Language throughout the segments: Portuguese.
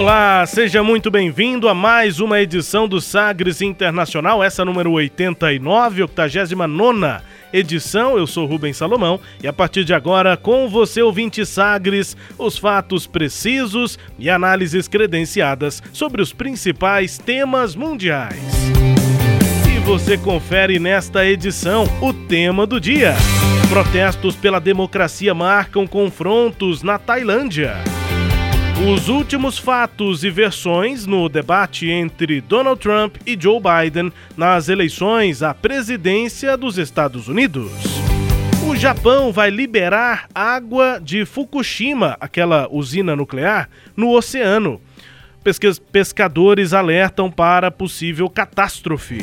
Olá, seja muito bem-vindo a mais uma edição do Sagres Internacional, essa número 89, 89 edição. Eu sou Rubens Salomão e a partir de agora, com você, ouvinte Sagres, os fatos precisos e análises credenciadas sobre os principais temas mundiais. E você confere nesta edição o tema do dia. Protestos pela democracia marcam confrontos na Tailândia. Os últimos fatos e versões no debate entre Donald Trump e Joe Biden nas eleições à presidência dos Estados Unidos. O Japão vai liberar água de Fukushima, aquela usina nuclear, no oceano. Pescadores alertam para possível catástrofe.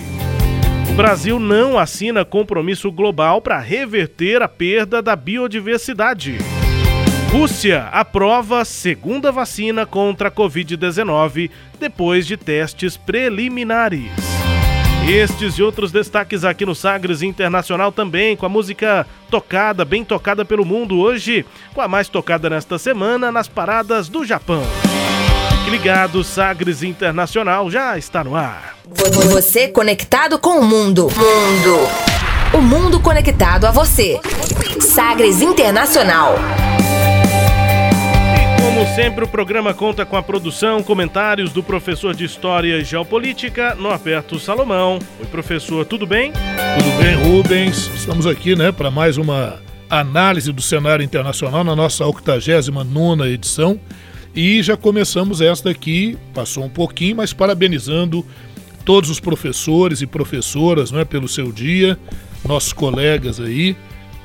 O Brasil não assina compromisso global para reverter a perda da biodiversidade. Rússia aprova segunda vacina contra a Covid-19 depois de testes preliminares. Estes e outros destaques aqui no Sagres Internacional também, com a música tocada, bem tocada pelo mundo hoje, com a mais tocada nesta semana nas paradas do Japão. Fique ligado, Sagres Internacional já está no ar. Você conectado com o mundo. Mundo. O mundo conectado a você. Sagres Internacional. Sempre, o programa conta com a produção, comentários do professor de História e Geopolítica, Norberto Salomão. Oi, professor, tudo bem? Tudo bem, Rubens? Estamos aqui, né, para mais uma análise do cenário internacional na nossa 89 edição. E já começamos esta aqui, passou um pouquinho, mas parabenizando todos os professores e professoras né, pelo seu dia, nossos colegas aí,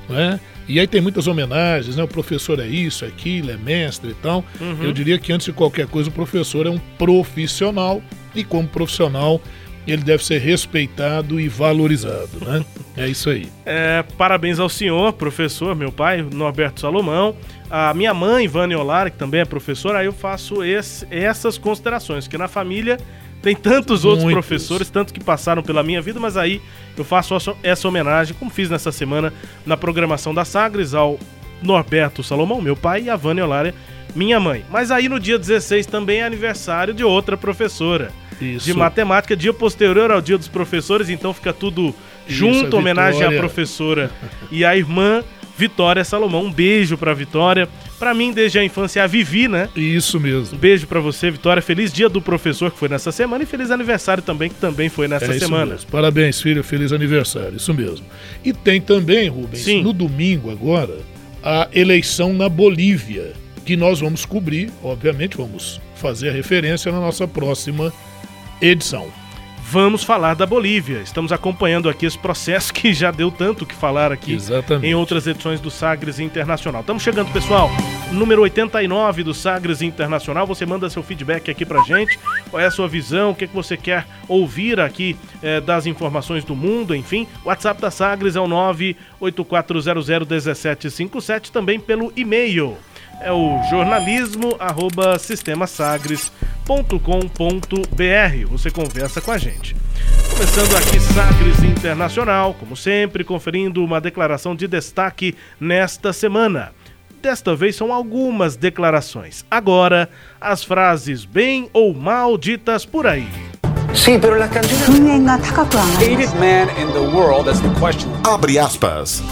né? E aí tem muitas homenagens, né? O professor é isso, é aquilo, é mestre e tal. Uhum. Eu diria que antes de qualquer coisa, o professor é um profissional e como profissional ele deve ser respeitado e valorizado, né? É isso aí. É, parabéns ao senhor, professor, meu pai, Norberto Salomão, a minha mãe, Vânia Olara, que também é professora, aí eu faço esse, essas considerações, que na família tem tantos outros Muitos. professores, tantos que passaram pela minha vida, mas aí eu faço essa homenagem, como fiz nessa semana na programação da Sagres, ao Norberto Salomão, meu pai, e a Vânia Olária, minha mãe. Mas aí no dia 16 também é aniversário de outra professora. Isso. De matemática, dia posterior ao dia dos professores, então fica tudo junto, Isso, homenagem à professora e à irmã Vitória Salomão. Um beijo pra Vitória. Pra mim, desde a infância, a Vivi, né? Isso mesmo. Um beijo pra você, Vitória. Feliz dia do professor, que foi nessa semana, e feliz aniversário também, que também foi nessa é semana. Mesmo. Parabéns, filho. Feliz aniversário. Isso mesmo. E tem também, Rubens, Sim. no domingo agora, a eleição na Bolívia, que nós vamos cobrir, obviamente, vamos fazer a referência na nossa próxima edição vamos falar da Bolívia. Estamos acompanhando aqui esse processo que já deu tanto que falar aqui Exatamente. em outras edições do Sagres Internacional. Estamos chegando, pessoal, número 89 do Sagres Internacional. Você manda seu feedback aqui pra gente. Qual é a sua visão? O que, é que você quer ouvir aqui é, das informações do mundo? Enfim, o WhatsApp da Sagres é o 984001757, também pelo e-mail é o jornalismo arroba sistemasagres.com.br. Você conversa com a gente. Começando aqui Sagres Internacional, como sempre, conferindo uma declaração de destaque nesta semana. Desta vez são algumas declarações. Agora, as frases bem ou mal ditas por aí. Sim, pero la canción... Abre aspas.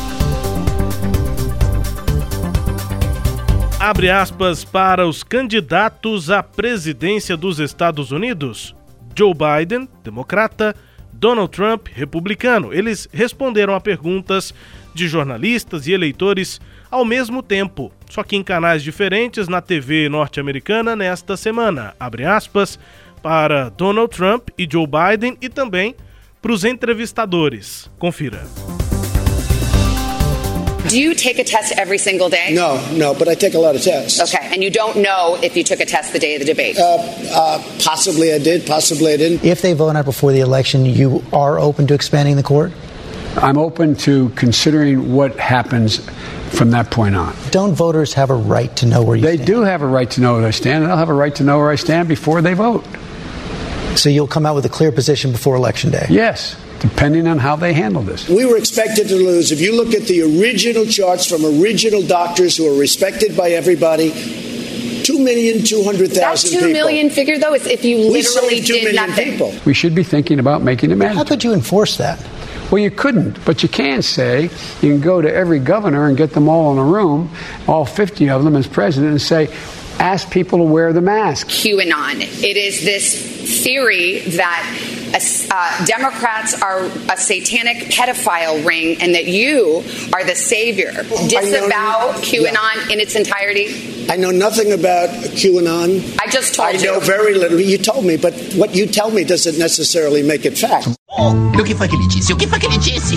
Abre aspas para os candidatos à presidência dos Estados Unidos, Joe Biden, democrata, Donald Trump, republicano. Eles responderam a perguntas de jornalistas e eleitores ao mesmo tempo, só que em canais diferentes na TV norte-americana nesta semana. Abre aspas para Donald Trump e Joe Biden e também para os entrevistadores. Confira. Do you take a test every single day? No, no, but I take a lot of tests. Okay, and you don't know if you took a test the day of the debate? Uh, uh, possibly I did, possibly I didn't. If they vote out before the election, you are open to expanding the court? I'm open to considering what happens from that point on. Don't voters have a right to know where you stand? They stand? do have a right to know where I stand, and they'll have a right to know where I stand before they vote. So you'll come out with a clear position before Election Day? Yes, depending on how they handle this. We were expected to lose. If you look at the original charts from original doctors who are respected by everybody, two million two hundred That thousand two people. million figure, though, is if you we literally saved two did million nothing. people. We should be thinking about making it How could you enforce that? Well, you couldn't, but you can say you can go to every governor and get them all in a room, all 50 of them as president, and say, ask people to wear the mask. QAnon. It is this theory that uh, Democrats are a satanic pedophile ring and that you are the savior. Disavow QAnon in its entirety. I know nothing about QAnon. I just told I you. I know very little. You told me, but what you tell me doesn't necessarily make it fact. O que foi que ele disse? O que foi que ele disse?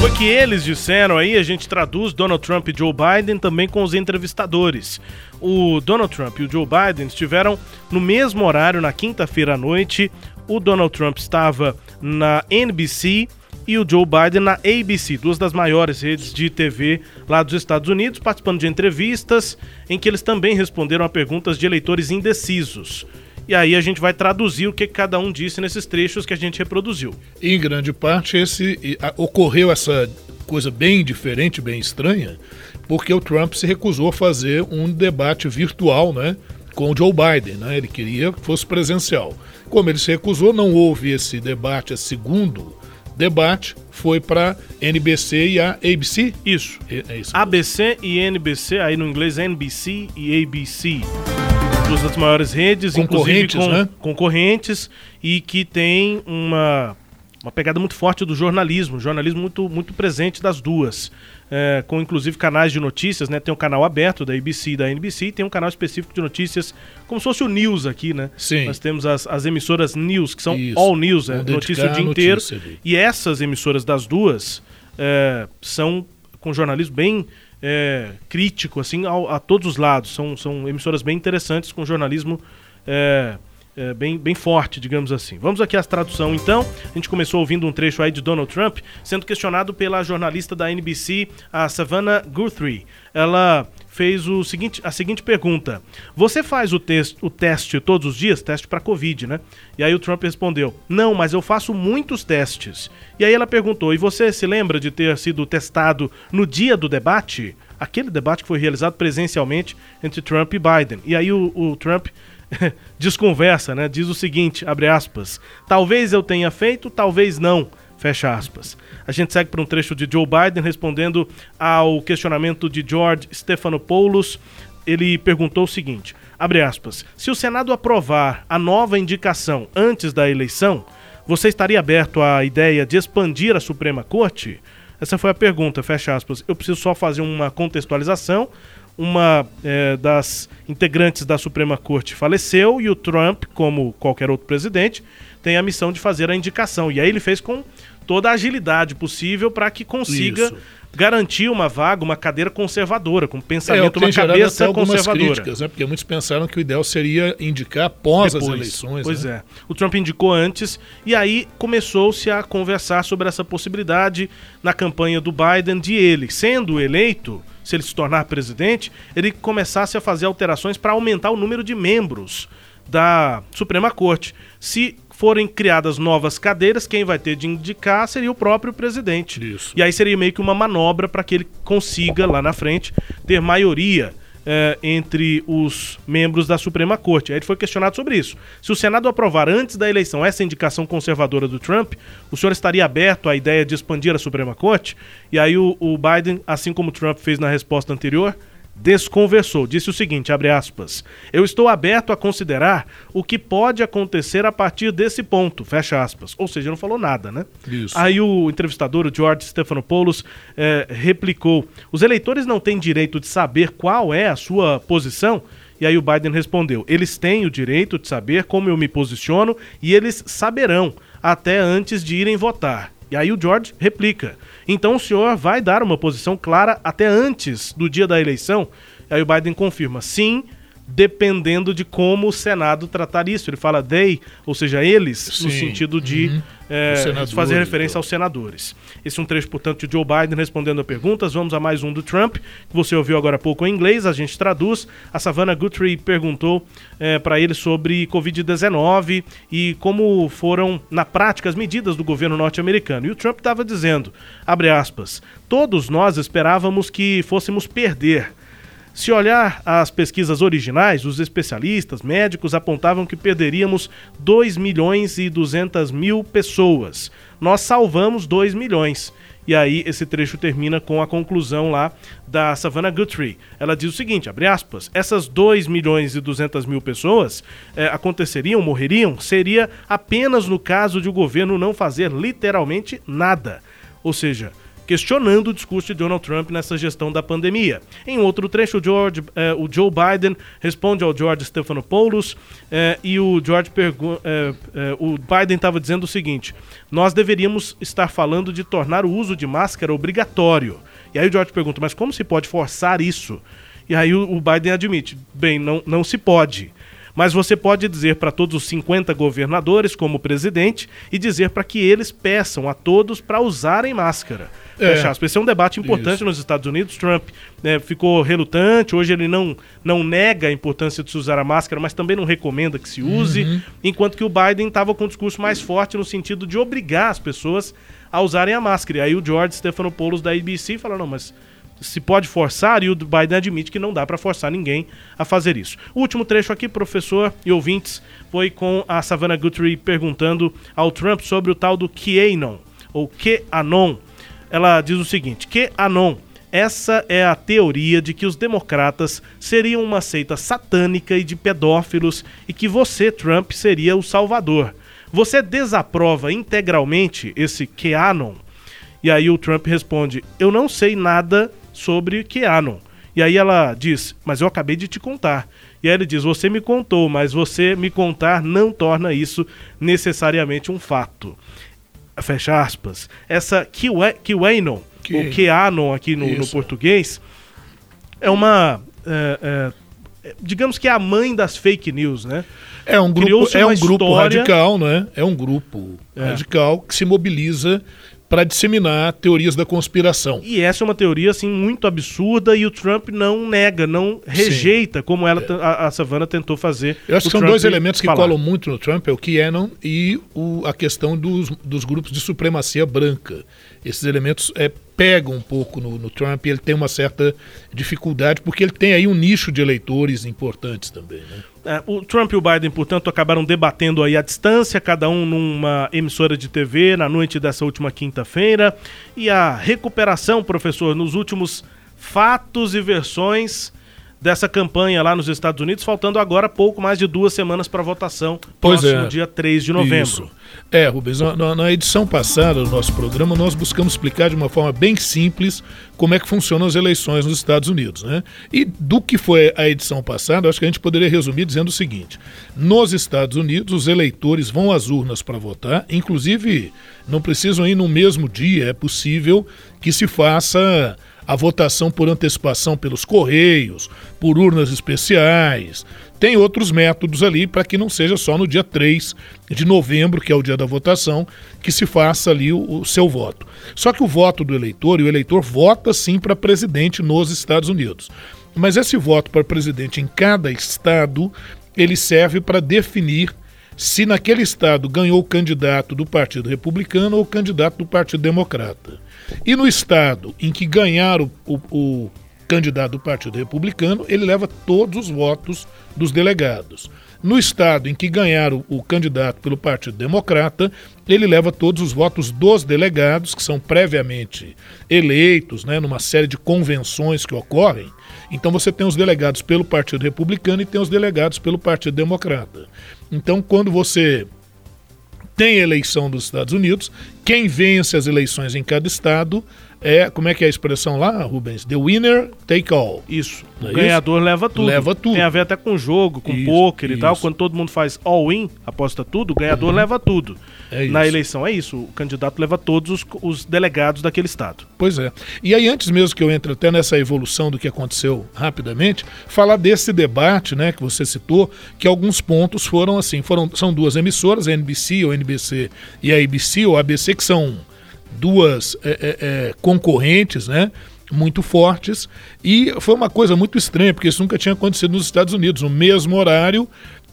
Foi que eles disseram aí, a gente traduz Donald Trump e Joe Biden também com os entrevistadores. O Donald Trump e o Joe Biden estiveram no mesmo horário na quinta-feira à noite. O Donald Trump estava na NBC e o Joe Biden na ABC, duas das maiores redes de TV lá dos Estados Unidos, participando de entrevistas em que eles também responderam a perguntas de eleitores indecisos. E aí a gente vai traduzir o que cada um disse nesses trechos que a gente reproduziu. Em grande parte, esse a, ocorreu essa coisa bem diferente, bem estranha, porque o Trump se recusou a fazer um debate virtual, né, com o Joe Biden, né? Ele queria que fosse presencial. Como ele se recusou, não houve esse debate, esse segundo debate, foi para NBC e a ABC. Isso. É, é isso. ABC e NBC, aí no inglês NBC e ABC. Duas das maiores redes, inclusive Concorrentes, com né? concorrentes e que tem uma, uma pegada muito forte do jornalismo, jornalismo muito, muito presente das duas. É, com inclusive canais de notícias, né? Tem um canal aberto da ABC e da NBC e tem um canal específico de notícias, como se fosse o News aqui, né? Sim. Nós temos as, as emissoras News, que são Isso. All News, é, notícia o dia inteiro. ali. E essas emissoras das duas é, são com jornalismo bem é, crítico, assim, ao- a todos os lados. São, são emissoras bem interessantes, com jornalismo é, é, bem, bem forte, digamos assim. Vamos aqui às tradução, então. A gente começou ouvindo um trecho aí de Donald Trump, sendo questionado pela jornalista da NBC, a Savannah Guthrie. Ela fez o seguinte, a seguinte pergunta: Você faz o, tes- o teste todos os dias? Teste para Covid, né? E aí o Trump respondeu: Não, mas eu faço muitos testes. E aí ela perguntou: E você se lembra de ter sido testado no dia do debate? Aquele debate que foi realizado presencialmente entre Trump e Biden. E aí o, o Trump desconversa, né? Diz o seguinte, abre aspas, talvez eu tenha feito, talvez não, fecha aspas. A gente segue para um trecho de Joe Biden respondendo ao questionamento de George Stephanopoulos. Ele perguntou o seguinte, abre aspas, se o Senado aprovar a nova indicação antes da eleição, você estaria aberto à ideia de expandir a Suprema Corte? Essa foi a pergunta, fecha aspas. Eu preciso só fazer uma contextualização uma eh, das integrantes da Suprema Corte faleceu e o Trump, como qualquer outro presidente, tem a missão de fazer a indicação. E aí ele fez com toda a agilidade possível para que consiga Isso. garantir uma vaga, uma cadeira conservadora, com É, pensamento, que uma cabeça conservadora. críticas, né? Porque muitos pensaram que o ideal seria indicar após as Depois. eleições. Pois né? é. O Trump indicou antes e aí começou-se a conversar sobre essa possibilidade na campanha do Biden de ele, sendo eleito, se ele se tornar presidente, ele começasse a fazer alterações para aumentar o número de membros da Suprema Corte. Se forem criadas novas cadeiras, quem vai ter de indicar seria o próprio presidente. Isso. E aí seria meio que uma manobra para que ele consiga, lá na frente, ter maioria eh, entre os membros da Suprema Corte. Aí ele foi questionado sobre isso. Se o Senado aprovar antes da eleição essa indicação conservadora do Trump, o senhor estaria aberto à ideia de expandir a Suprema Corte? E aí o, o Biden, assim como o Trump fez na resposta anterior, desconversou. Disse o seguinte, abre aspas, eu estou aberto a considerar o que pode acontecer a partir desse ponto, fecha aspas. Ou seja, não falou nada, né? Isso. Aí o entrevistador, o George Stephanopoulos, eh, replicou: os eleitores não têm direito de saber qual é a sua posição? E aí o Biden respondeu: eles têm o direito de saber como eu me posiciono e eles saberão até antes de irem votar. E aí o George replica: Então o senhor vai dar uma posição clara até antes do dia da eleição? Aí o Biden confirma: sim, dependendo de como o Senado tratar isso. Ele fala they, ou seja, eles, Sim. no sentido de uhum. é, fazer referência aos senadores. Esse é um trecho, portanto, de Joe Biden respondendo a perguntas. Vamos a mais um do Trump, que você ouviu agora há pouco em inglês, a gente traduz. A Savannah Guthrie perguntou é, para ele sobre Covid-19 e como foram, na prática, as medidas do governo norte-americano. E o Trump estava dizendo, abre aspas, todos nós esperávamos que fôssemos perder se olhar as pesquisas originais, os especialistas médicos apontavam que perderíamos 2 milhões e 200 mil pessoas. Nós salvamos 2 milhões. E aí esse trecho termina com a conclusão lá da Savannah Guthrie. Ela diz o seguinte, abre aspas, essas 2 milhões e 200 mil pessoas é, aconteceriam, morreriam, seria apenas no caso de o governo não fazer literalmente nada. Ou seja, questionando o discurso de Donald Trump nessa gestão da pandemia. Em outro trecho, o, George, eh, o Joe Biden responde ao George Stephanopoulos eh, e o George eh, o Biden estava dizendo o seguinte: nós deveríamos estar falando de tornar o uso de máscara obrigatório. E aí o George pergunta: mas como se pode forçar isso? E aí o, o Biden admite: bem, não, não se pode mas você pode dizer para todos os 50 governadores, como presidente, e dizer para que eles peçam a todos para usarem máscara. É. Fecha aspas. Esse é um debate importante Isso. nos Estados Unidos. Trump né, ficou relutante, hoje ele não, não nega a importância de se usar a máscara, mas também não recomenda que se use, uhum. enquanto que o Biden estava com um discurso mais forte no sentido de obrigar as pessoas a usarem a máscara. E aí o George Stephanopoulos da ABC fala, não, mas se pode forçar, e o Biden admite que não dá para forçar ninguém a fazer isso. O último trecho aqui, professor e ouvintes, foi com a Savannah Guthrie perguntando ao Trump sobre o tal do QAnon, ou QAnon, ela diz o seguinte: que Anon, essa é a teoria de que os democratas seriam uma seita satânica e de pedófilos e que você, Trump, seria o salvador. Você desaprova integralmente esse QAnon? E aí o Trump responde: Eu não sei nada sobre QAnon. E aí ela diz: Mas eu acabei de te contar. E aí ele diz: Você me contou, mas você me contar não torna isso necessariamente um fato fecha aspas, essa QAnon, que... ou QAnon aqui no, no, português, é uma. É, é, digamos que é a mãe das fake news, né? É um grupo, é um grupo radical, né? É um grupo é. radical que se mobiliza para disseminar teorias da conspiração. E essa é uma teoria assim muito absurda e o Trump não nega, não rejeita Sim. como ela é. a, a Savannah tentou fazer. Eu acho que são Trump dois elementos que falar. colam muito no Trump, é o QAnon e o, a questão dos, dos grupos de supremacia branca. Esses elementos é, pegam um pouco no, no Trump e ele tem uma certa dificuldade porque ele tem aí um nicho de eleitores importantes também, né? É, o Trump e o Biden, portanto, acabaram debatendo aí à distância, cada um numa emissora de TV na noite dessa última quinta-feira. E a recuperação, professor, nos últimos fatos e versões dessa campanha lá nos Estados Unidos, faltando agora pouco mais de duas semanas para votação, pois próximo é. dia 3 de novembro. Isso. É, Rubens, na, na, edição passada do nosso programa, nós buscamos explicar de uma forma bem simples como é que funcionam as eleições nos Estados Unidos. Né? E do que foi a edição passada, acho que a gente poderia resumir dizendo o seguinte: nos Estados Unidos, os eleitores vão às urnas para votar, inclusive não precisam ir no mesmo dia, é possível que se faça a votação por antecipação pelos correios, por urnas especiais. Tem outros métodos ali para que não seja só no dia 3 de novembro, que é o dia da votação, que se faça ali o, o seu voto. Só que o voto do eleitor, e o eleitor vota sim para presidente nos Estados Unidos. Mas esse voto para presidente em cada estado, ele serve para definir se naquele estado ganhou o candidato do Partido Republicano ou o candidato do Partido Democrata. E no estado em que ganhar o, o, o candidato do Partido Republicano, ele leva todos os votos dos delegados. No estado em que ganhar o, o, candidato pelo Partido Democrata, ele leva todos os votos dos delegados, que são previamente eleitos, né, numa série de convenções que ocorrem. Então você tem os delegados pelo Partido Republicano e tem os delegados pelo Partido Democrata. Então, quando você tem eleição dos Estados Unidos, quem vence as eleições em cada estado é, como é que é a expressão lá, Rubens? The winner take all. Isso. Não o é ganhador leva tudo. Leva tudo. Tem a ver até com jogo, com Isso, pôquer e tal. isso. Quando todo mundo faz all-in, aposta tudo, o ganhador leva tudo. É Na isso. eleição é isso. O candidato leva todos os, os delegados daquele estado. Pois é. E aí, antes mesmo que eu entre até nessa evolução do que aconteceu rapidamente, falar desse debate, né, que você citou, que alguns pontos foram assim, foram, são duas emissoras, a NBC ou NBC e a ABC ou ABC, que são duas é, é, é, concorrentes, né? Muito fortes, e foi uma coisa muito estranha, porque isso nunca tinha acontecido nos Estados Unidos, no mesmo horário,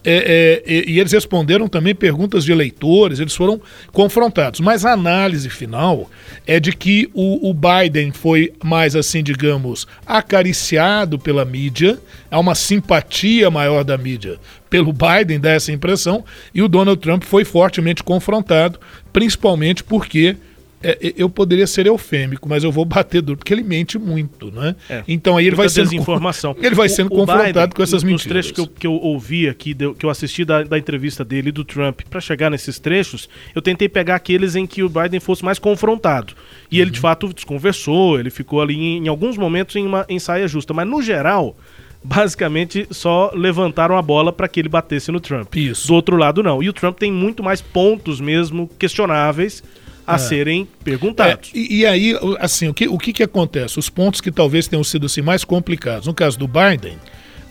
é, é, e, e eles responderam também perguntas de eleitores, eles foram confrontados. Mas a análise final é de que o, o Biden foi mais assim, digamos, acariciado pela mídia, há uma simpatia maior da mídia pelo Biden, dá essa impressão, e o Donald Trump foi fortemente confrontado, principalmente porque é, eu poderia ser eufêmico, mas eu vou bater duro, porque ele mente muito, né? É. Então aí ele vai Muita sendo desinformação. Ele vai O- sendo o confrontado Biden, com essas nos mentiras. trechos que eu, que eu ouvi aqui, que eu assisti da, da entrevista dele e do Trump, para chegar nesses trechos, eu tentei pegar aqueles em que o Biden fosse mais confrontado. E ele, de fato, desconversou, ele ficou ali em, em alguns momentos em uma em saia justa. Mas, no geral, basicamente só levantaram a bola para que ele batesse no Trump. Isso. Do outro lado, não. E o Trump tem muito mais pontos mesmo questionáveis a serem perguntados. É, e, e aí, assim, o que, o que que acontece? Os pontos que talvez tenham sido assim, mais complicados. No caso do Biden,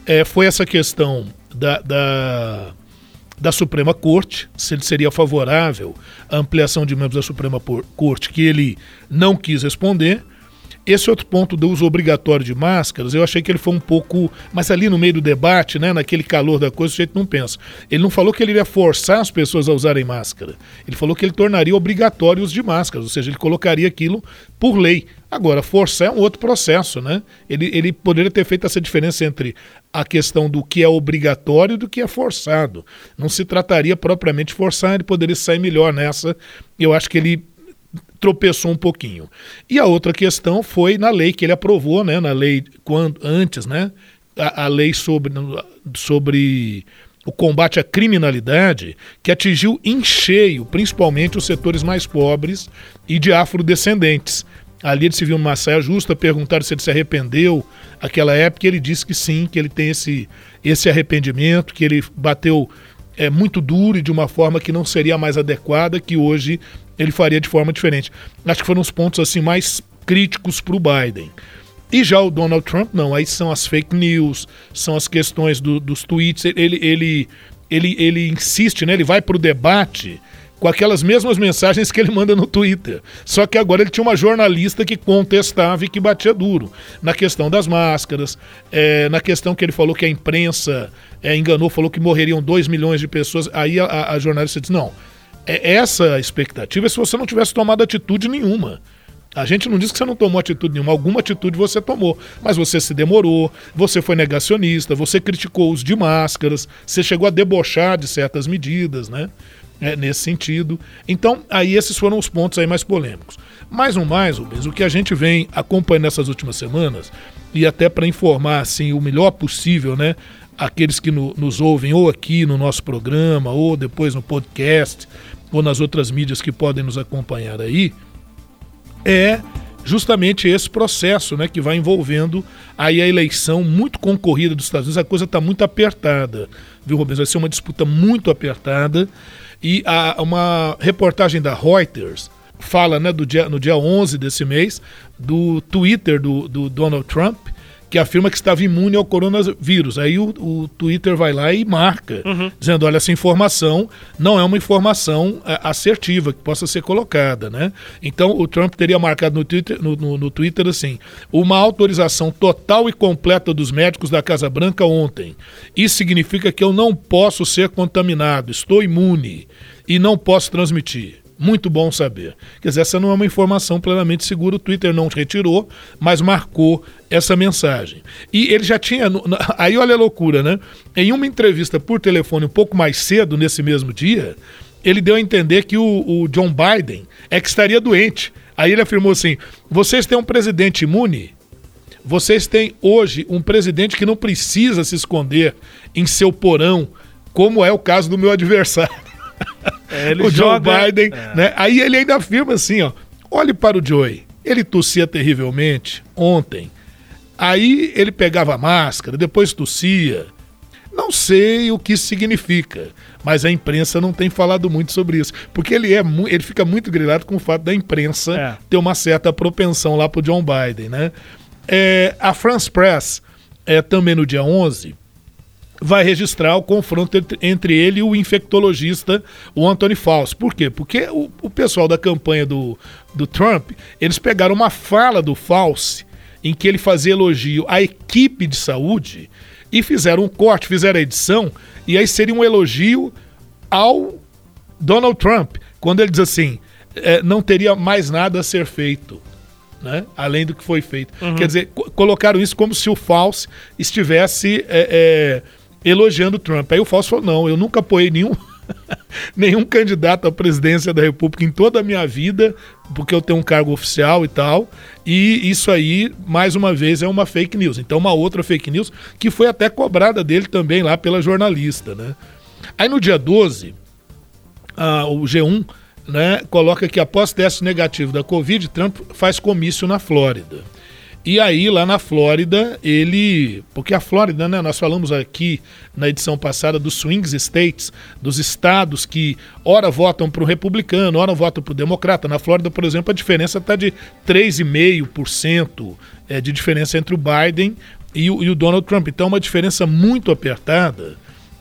é, foi essa questão da, da, da Suprema Corte, se ele seria favorável à ampliação de membros da Suprema Corte, que ele não quis responder. Esse outro ponto do uso obrigatório de máscaras, eu achei que ele foi um pouco. Mas ali no meio do debate, né, naquele calor da coisa, o jeito não pensa. Ele não falou que ele iria forçar as pessoas a usarem máscara. Ele falou que ele tornaria obrigatório o uso de máscaras, ou seja, ele colocaria aquilo por lei. Agora, forçar é um outro processo, né? Ele, ele poderia ter feito essa diferença entre a questão do que é obrigatório e do que é forçado. Não se trataria propriamente de forçar, ele poderia sair melhor nessa. Eu acho que ele tropeçou um pouquinho. E a outra questão foi na lei que ele aprovou, né, na lei quando antes, né, a, a lei sobre, sobre o combate à criminalidade, que atingiu em cheio, principalmente os setores mais pobres e de afrodescendentes. Ali ele se viu numa saia justa, perguntaram se ele se arrependeu aquela época, ele disse que sim, que ele tem esse, esse arrependimento, que ele bateu é, muito duro e de uma forma que não seria mais adequada, que hoje ele faria de forma diferente. Acho que foram os pontos assim mais críticos para o Biden. E já o Donald Trump, não, aí são as fake news, são as questões do- dos tweets, ele, ele, ele, ele insiste, né? ele vai para o debate com aquelas mesmas mensagens que ele manda no Twitter. Só que agora ele tinha uma jornalista que contestava e que batia duro na questão das máscaras, é, na questão que ele falou que a imprensa é, enganou, falou que morreriam 2 milhões de pessoas. Aí a, a- jornalista disse: não, é essa expectativa é se você não tivesse tomado atitude nenhuma. A gente não diz que você não tomou atitude nenhuma, alguma atitude você tomou, mas você se demorou, você foi negacionista, você criticou o uso de máscaras, você chegou a debochar de certas medidas, né? É, nesse sentido. Então, aí esses foram os pontos aí mais polêmicos. Mais um mais, Rubens, o que a gente vem acompanhando nessas últimas semanas, e até para informar assim o melhor possível, né? Aqueles que no- nos ouvem ou aqui no nosso programa, ou depois no podcast, ou nas outras mídias que podem nos acompanhar aí, é justamente esse processo né, que vai envolvendo aí a eleição muito concorrida dos Estados Unidos. A coisa está muito apertada, viu, Rubens? Vai ser uma disputa muito apertada. E há uma reportagem da Reuters fala né, do dia, no dia 11 desse mês do Twitter do, do Donald Trump, que afirma que estava imune ao coronavírus. Aí o, o Twitter vai lá e marca, dizendo: olha, essa informação não é uma informação é, assertiva que possa ser colocada, né? Então o Trump teria marcado no Twitter, no, no- no Twitter assim: uma autorização total e completa dos médicos da Casa Branca ontem. Isso significa que eu não posso ser contaminado, estou imune e não posso transmitir. Muito bom saber. Quer dizer, essa não é uma informação plenamente segura, o Twitter não retirou, mas marcou essa mensagem. E ele já tinha. Aí olha a loucura, né? Em uma entrevista por telefone um pouco mais cedo, nesse mesmo dia, ele deu a entender que o, o John Biden é que estaria doente. Aí ele afirmou assim: vocês têm um presidente imune? Vocês têm hoje um presidente que não precisa se esconder em seu porão, como é o caso do meu adversário. É, o joga- Joe Biden, é. né? Aí ele ainda afirma assim, ó, olhe para o Joey. Ele tossia terrivelmente ontem. Aí ele pegava a máscara, depois tossia. Não sei o que isso significa, mas a imprensa não tem falado muito sobre isso, porque ele é ele fica muito grilado com o fato da imprensa é. ter uma certa propensão lá pro John Biden, né? É, a France Press, é, também no dia 11, vai registrar o confronto entre ele e o infectologista, o Anthony Fauci. Por quê? Porque o, o pessoal da campanha do, do Trump, eles pegaram uma fala do Fauci em que ele fazia elogio à equipe de saúde e fizeram um corte, fizeram a edição, e aí seria um elogio ao Donald Trump, quando ele diz assim: é, não teria mais nada a ser feito. Né? Além do que foi feito. Uhum. Quer dizer, colocaram isso como se o Fauci estivesse é, é, elogiando Trump. Aí o Fauci falou: não, eu nunca apoiei nenhum nenhum candidato à presidência da República em toda a minha vida, porque eu tenho um cargo oficial e tal. E isso aí, mais uma vez, é uma fake news. Então, uma outra fake news que foi até cobrada dele também lá pela jornalista, né? Aí no dia 12, ah, o G1 né, coloca que após teste negativo da Covid, Trump faz comício na Flórida. E aí, lá na Flórida, ele. Porque a Flórida, né? Nós falamos aqui na edição passada dos swing states, dos estados que ora votam para o republicano, ora votam para o democrata. Na Flórida, por exemplo, a diferença está de 3,5% é, de diferença entre o Biden e o, e o Donald Trump. Então, é uma diferença muito apertada,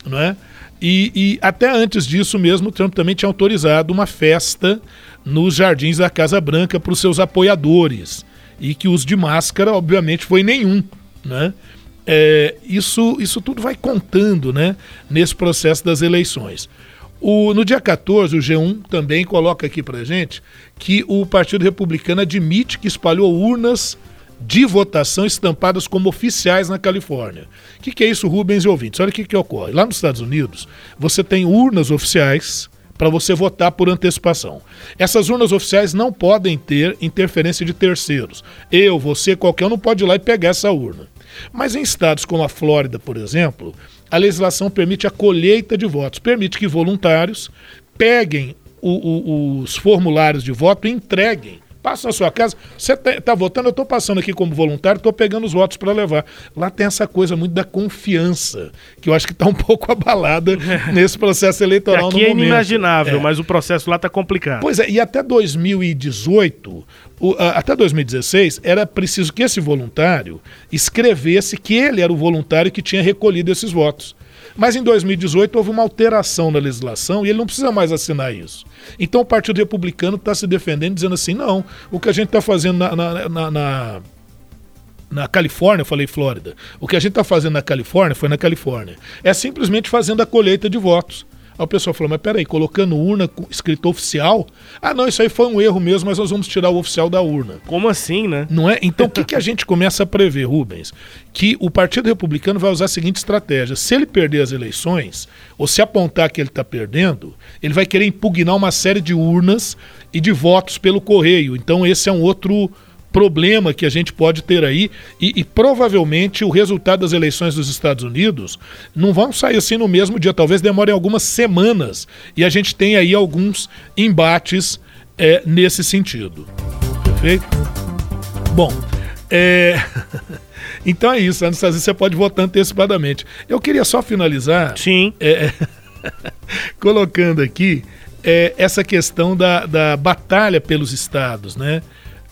não é? E, e, até antes disso mesmo, Trump também tinha autorizado uma festa nos jardins da Casa Branca para os seus apoiadores e que o uso de máscara, obviamente, foi nenhum, né? É, isso, isso tudo vai contando né, nesse processo das eleições. O, no dia 14, o G1 também coloca aqui para gente que o Partido Republicano admite que espalhou urnas de votação estampadas como oficiais na Califórnia. O que, que, é isso, Rubens e ouvintes? Olha o que, que ocorre. Lá nos Estados Unidos, você tem urnas oficiais para você votar por antecipação. Essas urnas oficiais não podem ter interferência de terceiros. Eu, você, qualquer um não pode ir lá e pegar essa urna. Mas em estados como a Flórida, por exemplo, a legislação permite a colheita de votos, permite que voluntários peguem o, o, os formulários de voto e entreguem Passa na sua casa, você está tá votando, eu estou passando aqui como voluntário, estou pegando os votos para levar. Lá tem essa coisa muito da confiança, que eu acho que está um pouco abalada nesse processo eleitoral aqui no é inimaginável, é. mas o processo lá está complicado. Pois é, e até 2018, o, até 2016, era preciso que esse voluntário escrevesse que ele era o voluntário que tinha recolhido esses votos. Mas em 2018 houve uma alteração na legislação e ele não precisa mais assinar isso. Então o Partido Republicano está se defendendo, dizendo assim: não, o que a gente está fazendo na, na, na, na na Califórnia, eu falei Flórida. O que a gente está fazendo na Califórnia foi na Califórnia. É simplesmente fazendo a colheita de votos. Aí o pessoal falou, mas peraí, colocando urna escrito oficial? Ah, não, isso aí foi um erro mesmo, mas nós vamos tirar o oficial da urna. Como assim, né? Não é? Então o que, que a gente começa a prever, Rubens? Que o Partido Republicano vai usar a seguinte estratégia: se ele perder as eleições, ou se apontar que ele está perdendo, ele vai querer impugnar uma série de urnas e de votos pelo correio. Então esse é um outro problema que a gente pode ter aí e, e, provavelmente o resultado das eleições dos Estados Unidos não vão sair assim no mesmo dia, talvez demore algumas semanas e a gente tem aí alguns embates é, nesse sentido. Perfeito? Bom, é... então é isso, Anastasia, você pode votar antecipadamente. Eu queria só finalizar. Sim. É... colocando aqui é, essa questão da, da batalha pelos estados, né?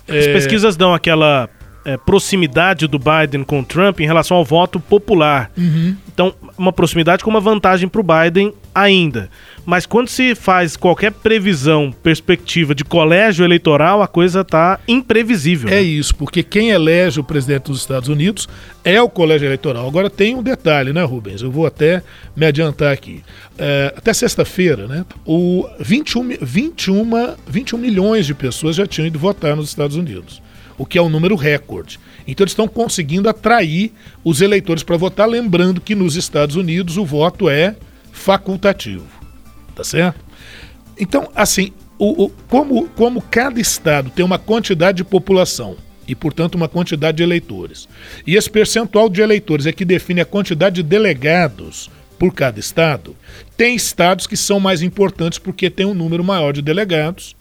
As é... pesquisas dão aquela é, proximidade do Biden com o Trump em relação ao voto popular. Uhum. Então, uma proximidade com uma vantagem para o Biden ainda. Mas quando se faz qualquer previsão, perspectiva de colégio eleitoral, a coisa está imprevisível. É né? isso, porque quem elege o presidente dos Estados Unidos é o colégio eleitoral. Agora tem um detalhe, né, Rubens? Eu vou até me adiantar aqui. É, até sexta-feira, né, o 21, 21, 21 milhões de pessoas já tinham ido votar nos Estados Unidos o que é um número recorde. Então eles estão conseguindo atrair os eleitores para votar, lembrando que nos Estados Unidos o voto é facultativo. Tá certo? Então, assim, o, o, como, como cada estado tem uma quantidade de população e, portanto, uma quantidade de eleitores, e esse percentual de eleitores é que define a quantidade de delegados por cada estado, tem estados que são mais importantes porque tem um número maior de delegados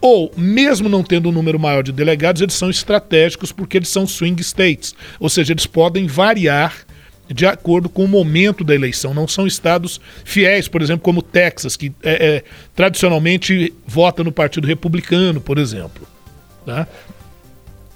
Ou, mesmo não tendo um número maior de delegados, eles são estratégicos porque eles são swing states, ou seja, eles podem variar de acordo com o momento da eleição. Não são estados fiéis, por exemplo, como Texas, que é, é, tradicionalmente vota no Partido Republicano, por exemplo. Tá?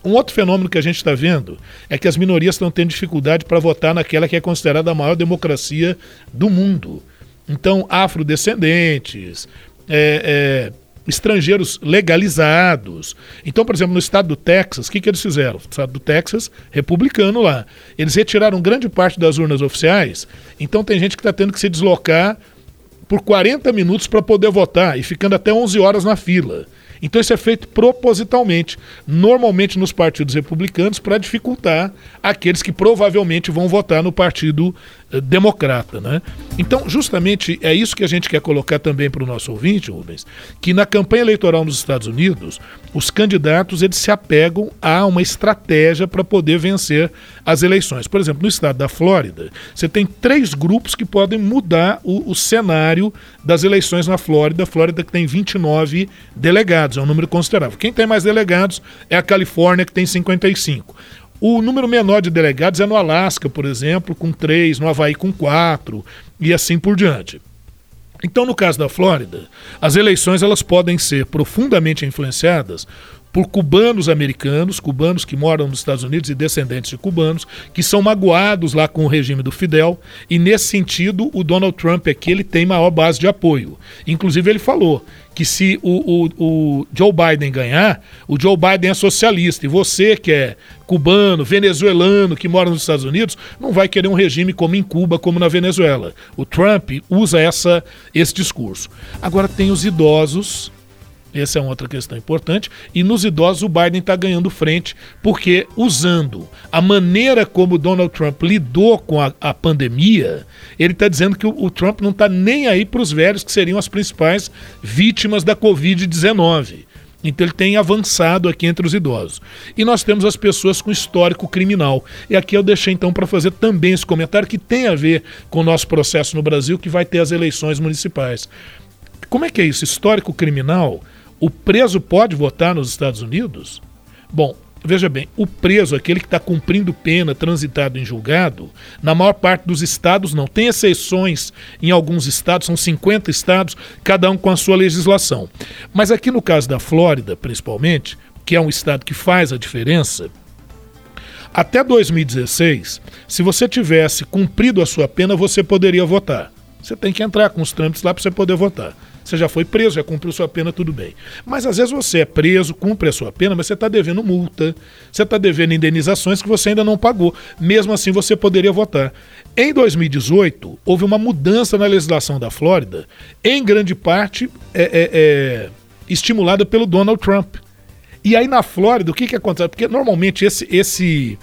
Um outro fenômeno que a gente está vendo é que as minorias estão tendo dificuldade para votar naquela que é considerada a maior democracia do mundo. Então, afrodescendentes, é, é estrangeiros legalizados. Então, por exemplo, no estado do Texas, o que, que eles fizeram? No estado do Texas, republicano lá. Eles retiraram grande parte das urnas oficiais, então tem gente que está tendo que se deslocar por 40 minutos para poder votar e ficando até 11 horas na fila. Então isso é feito propositalmente, normalmente nos partidos republicanos, para dificultar aqueles que provavelmente vão votar no partido democrata. Né? Então, justamente é isso que a gente quer colocar também para o nosso ouvinte, Rubens, que na campanha eleitoral nos Estados Unidos, os candidatos eles se apegam a uma estratégia para poder vencer as eleições. Por exemplo, no estado da Flórida, você tem três grupos que podem mudar o, o cenário das eleições na Flórida. A Flórida que tem 29 delegados, é um número considerável. Quem tem mais delegados é a Califórnia, que tem 55. O número menor de delegados é no Alasca, por exemplo, com três, no Havaí com quatro, e assim por diante. Então, no caso da Flórida, as eleições elas podem ser profundamente influenciados por cubanos americanos, cubanos que moram nos Estados Unidos e descendentes de cubanos, que são magoados lá com o regime do Fidel, e nesse sentido o Donald Trump aqui ele tem maior base de apoio. Inclusive ele falou que se o, o, o Joe Biden ganhar, o Joe Biden é socialista, e você que é cubano, venezuelano, que mora nos Estados Unidos, não vai querer um regime como em Cuba, como na Venezuela. O Trump usa essa, esse discurso. Agora tem os idosos essa é outra questão importante. E nos idosos o Biden está ganhando frente, porque usando a maneira como Donald Trump lidou com a, a pandemia, ele está dizendo que o, o Trump não está nem aí para os velhos, que seriam as principais vítimas da Covid-19. Então ele tem avançado aqui entre os idosos. E nós temos as pessoas com histórico criminal. E aqui eu deixei então para fazer também esse comentário que tem a ver com o nosso processo no Brasil, que vai ter as eleições municipais. Como é que é isso? Histórico criminal o preso pode votar nos Estados Unidos? Bom, veja bem, o preso, aquele que está cumprindo pena, transitado em julgado, na maior parte dos estados não. Tem exceções em alguns estados, são 50 estados, cada um com a sua legislação. Mas aqui no caso da Flórida, principalmente, que é um estado que faz a diferença, até 2016, se você tivesse cumprido a sua pena, você poderia votar. Você tem que entrar com os trâmites lá para você poder votar. Você já foi preso, já cumpriu sua pena, tudo bem. Mas às vezes você é preso, cumpre a sua pena, mas você está devendo multa, você está devendo indenizações que você ainda não pagou. Mesmo assim, você poderia votar. Em 2018, houve uma mudança na legislação da Flórida, em grande parte é, é, é, estimulada pelo Donald Trump. E aí na Flórida, o que, que acontece? Porque normalmente esse, esse,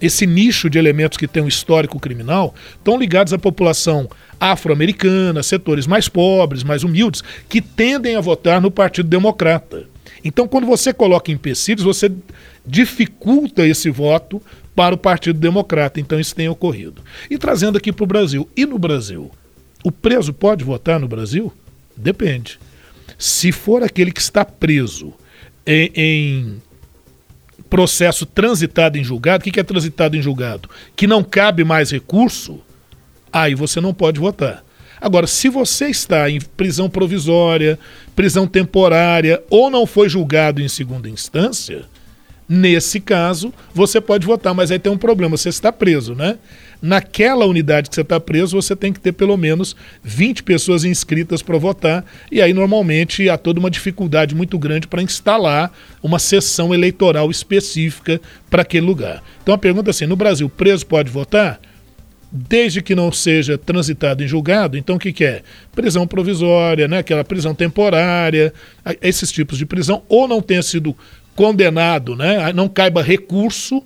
esse nicho de elementos que tem um histórico criminal estão ligados à população afro-americana, setores mais pobres, mais humildes, que tendem a votar no Partido Democrata. Então, quando você coloca empecilhos, você dificulta esse voto para o Partido Democrata. Então, isso tem ocorrido. E trazendo aqui para o Brasil. E no Brasil? O preso pode votar no Brasil? Depende. Se for aquele que está preso em, em processo transitado em julgado, o que é transitado em julgado? Que não cabe mais recurso, aí você não pode votar. Agora, se você está em prisão provisória, prisão temporária ou não foi julgado em segunda instância, nesse caso você pode votar, mas aí tem um problema, você está preso, né? Naquela unidade que você está preso, você tem que ter pelo menos 20 pessoas inscritas para votar, e aí normalmente há toda uma dificuldade muito grande para instalar uma sessão eleitoral específica para aquele lugar. Então a pergunta é assim: no Brasil, preso pode votar? desde que não seja transitado em julgado, então o que, que é? Prisão provisória, né? aquela prisão temporária, esses tipos de prisão, ou não tenha sido condenado, né? não caiba recurso,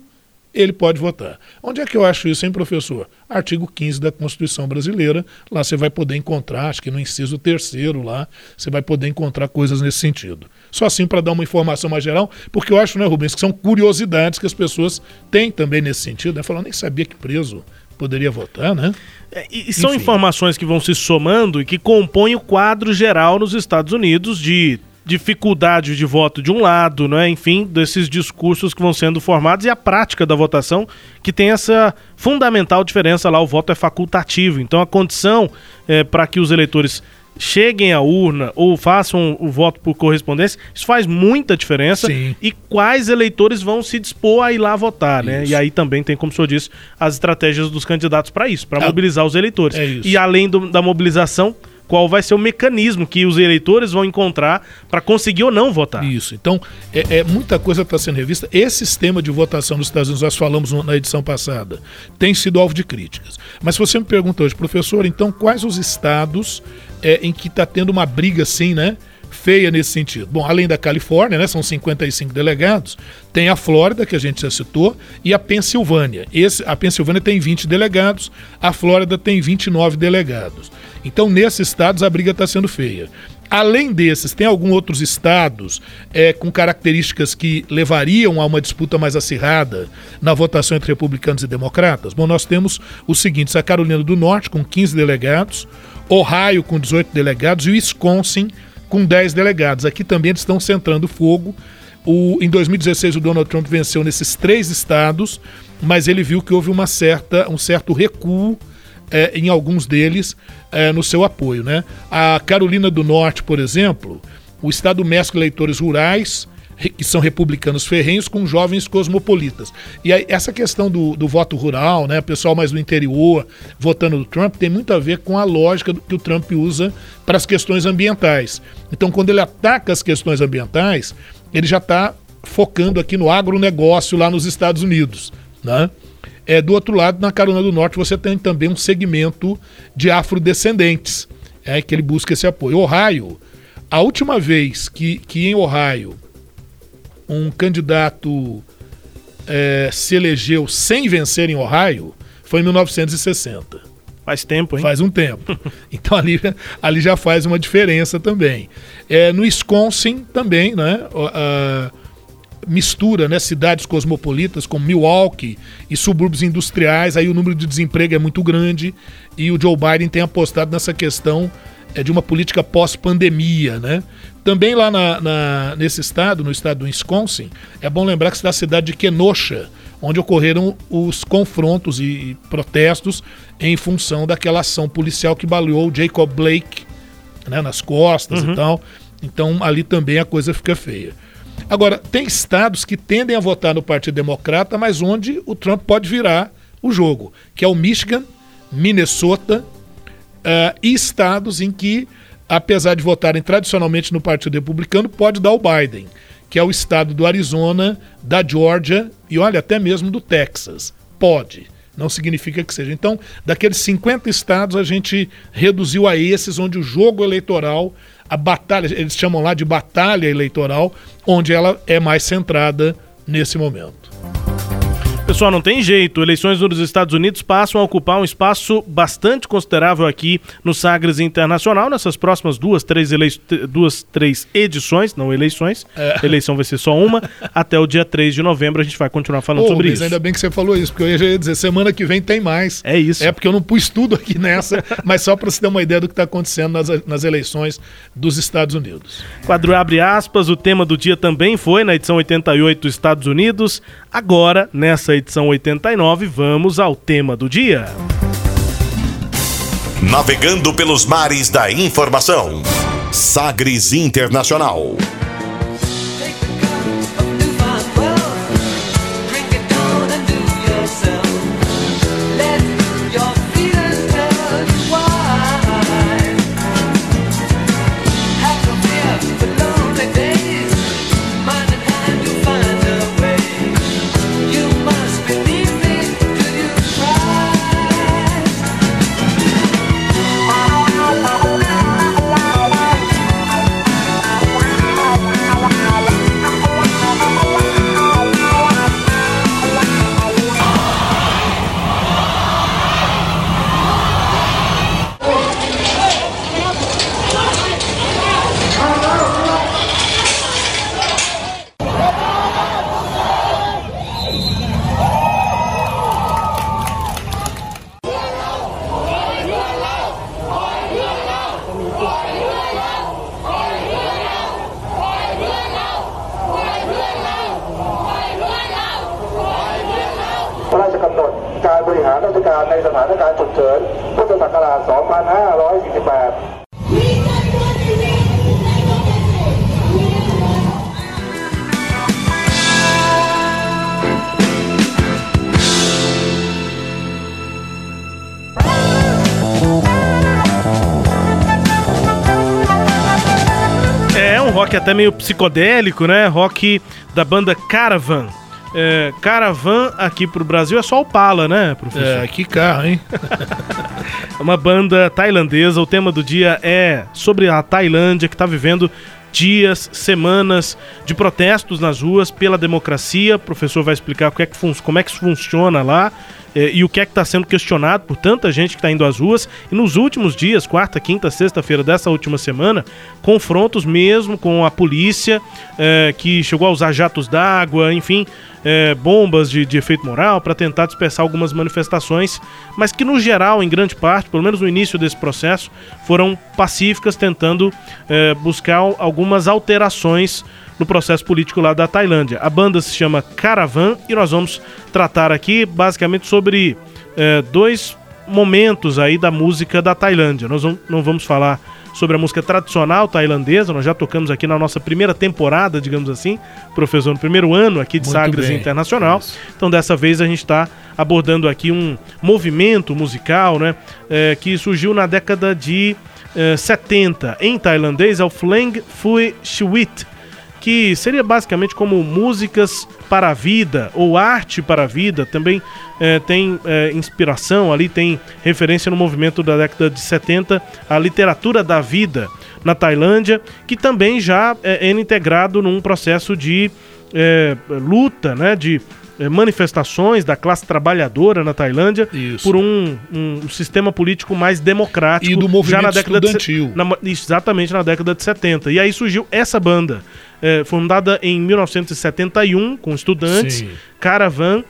ele pode votar. Onde é que eu acho isso, hein, professor? Artigo 15 da Constituição Brasileira, lá você vai poder encontrar, acho que no inciso terceiro lá, você vai poder encontrar coisas nesse sentido. Só assim para dar uma informação mais geral, porque eu acho, né, Rubens, que são curiosidades que as pessoas têm também nesse sentido, né? Falando, nem sabia que preso poderia votar, né? É, e são Enfim. informações que vão se somando e que compõem o quadro geral nos Estados Unidos de dificuldade de voto de um lado, né? enfim, desses discursos que vão sendo formados e a prática da votação que tem essa fundamental diferença lá, o voto é facultativo, então a condição é, para que os eleitores cheguem à urna ou façam o voto por correspondência, isso faz muita diferença. Sim. E quais eleitores vão se dispor a ir lá votar, né? Isso. E aí também tem, como o senhor disse, as estratégias dos candidatos para isso, para Ah, mobilizar os eleitores. é. E além do- da mobilização, qual vai ser o mecanismo que os eleitores vão encontrar para conseguir ou não votar? Isso. Então, é, é muita coisa está sendo revista. Esse sistema de votação nos Estados Unidos, nós falamos na edição passada, tem sido alvo de críticas. Mas se você me pergunta hoje, professor, então quais os estados é, em que está tendo uma briga assim, né? Feia nesse sentido. Bom, além da Califórnia, né? São 55 delegados, tem a Flórida, que a gente já citou, e a Pensilvânia. Esse, a Pensilvânia tem 20 delegados, a Flórida tem 29 delegados. Então, nesses estados, a briga está sendo feia. Além desses, tem alguns outros estados é, com características que levariam a uma disputa mais acirrada na votação entre republicanos e democratas? Bom, nós temos os seguintes: a Carolina do Norte, com 15 delegados, Ohio, com 18 delegados, e o Wisconsin, com 10 delegados. Aqui também eles estão centrando fogo. O, em 2016, o Donald Trump venceu nesses três estados, mas ele viu que houve uma certa, um certo recuo é, em alguns deles é, no seu apoio. Né? A Carolina do Norte, por exemplo, o estado mescla eleitores rurais, que são republicanos ferrenhos, com jovens cosmopolitas. E aí, essa questão do, do voto rural, né, pessoal mais do interior votando no Trump, tem muito a ver com a lógica do, que o Trump usa para as questões ambientais. Então, quando ele ataca as questões ambientais, ele já está focando aqui no agronegócio lá nos Estados Unidos. Né? É, do outro lado, na Carolina do Norte, você tem também um segmento de afrodescendentes, é, que ele busca esse apoio. Ohio, a última vez que, que em Ohio um candidato é, se elegeu sem vencer em Ohio foi em 1960. Faz tempo, hein? Faz um tempo. Então ali, ali já faz uma diferença também. É, no Wisconsin também, né? a- mistura né, cidades cosmopolitas como Milwaukee e subúrbios industriais, aí o número de desemprego é muito grande e o Joe Biden tem apostado nessa questão é, de uma política pós-pandemia. Né? Também lá na- na- nesse estado, no estado do Wisconsin, é bom lembrar que está a cidade de Kenosha, onde ocorreram os confrontos e, e protestos em função daquela ação policial que baleou o Jacob Blake né, nas costas e tal. Então ali também a coisa fica feia. Agora, tem estados que tendem a votar no Partido Democrata, mas onde o Trump pode virar o jogo, que é o Michigan, Minnesota eh, e estados em que, apesar de votarem tradicionalmente no Partido Republicano, pode dar o Biden, que é o estado do Arizona, da Georgia e olha, até mesmo do Texas. Pode. Não significa que seja. Então, daqueles 50 estados, a gente reduziu a esses onde o jogo eleitoral, a batalha, eles chamam lá de batalha eleitoral, onde ela é mais centrada nesse momento. Pessoal, não tem jeito. Eleições nos Estados Unidos passam a ocupar um espaço bastante considerável aqui no Sagres Internacional nessas próximas duas, três, elei... duas, três edições, não eleições. É. Eleição vai ser só uma. Até o dia 3 de novembro a gente vai continuar falando sobre isso. Ainda bem que você falou isso, porque eu ia dizer, semana que vem tem mais. É isso. É porque eu não pus tudo aqui nessa, mas só para você ter uma ideia do que está acontecendo nas, nas eleições dos Estados Unidos. Quadro abre aspas, o tema do dia também foi na edição 88 dos Estados Unidos. Agora, nessa edição 89, vamos ao tema do dia. Navegando pelos mares da informação. Sagres Internacional. Rock até meio psicodélico, né? Rock da banda Caravan. É, Caravan aqui pro Brasil é só o Pala, né, professor? É, que carro, hein? É uma banda tailandesa. O tema do dia é sobre a Tailândia que está vivendo dias, semanas de protestos nas ruas pela democracia. O professor vai explicar o que é que como é que funciona lá e o que é que está sendo questionado por tanta gente que está indo às ruas. E nos últimos dias, quarta, quinta, sexta-feira dessa última semana, confrontos mesmo com a polícia eh, que chegou a usar jatos d'água, enfim, eh, bombas de, de efeito moral para tentar dispersar algumas manifestações, mas que no geral, em grande parte, pelo menos no início desse processo, foram pacíficas, tentando buscar algumas alterações no processo político lá da Tailândia. A banda se chama Caravan e nós vamos tratar aqui basicamente sobre eh, dois momentos aí da música da Tailândia. Nós não, vamos falar sobre a música tradicional tailandesa, nós já tocamos aqui na nossa primeira temporada, digamos assim, professor, no primeiro ano aqui de Muito Sagres bem. Internacional. Então dessa vez a gente está abordando aqui um movimento musical, né, eh, que surgiu na década de eh, 70 em tailandês, é o Flang Phui Chwit, que seria basicamente como músicas para a vida ou arte para a vida, também eh, tem eh, inspiração ali, tem referência no movimento da década de 70, a literatura da vida na Tailândia, que também já é, é integrado num processo de eh, luta, né, de manifestações da classe trabalhadora na Tailândia Isso. por um, um sistema político mais democrático E do já movimento na década de estudantil. na- exatamente na década de 70. E aí surgiu essa banda, eh, fundada em 1971 com estudantes, Sim. Caravan,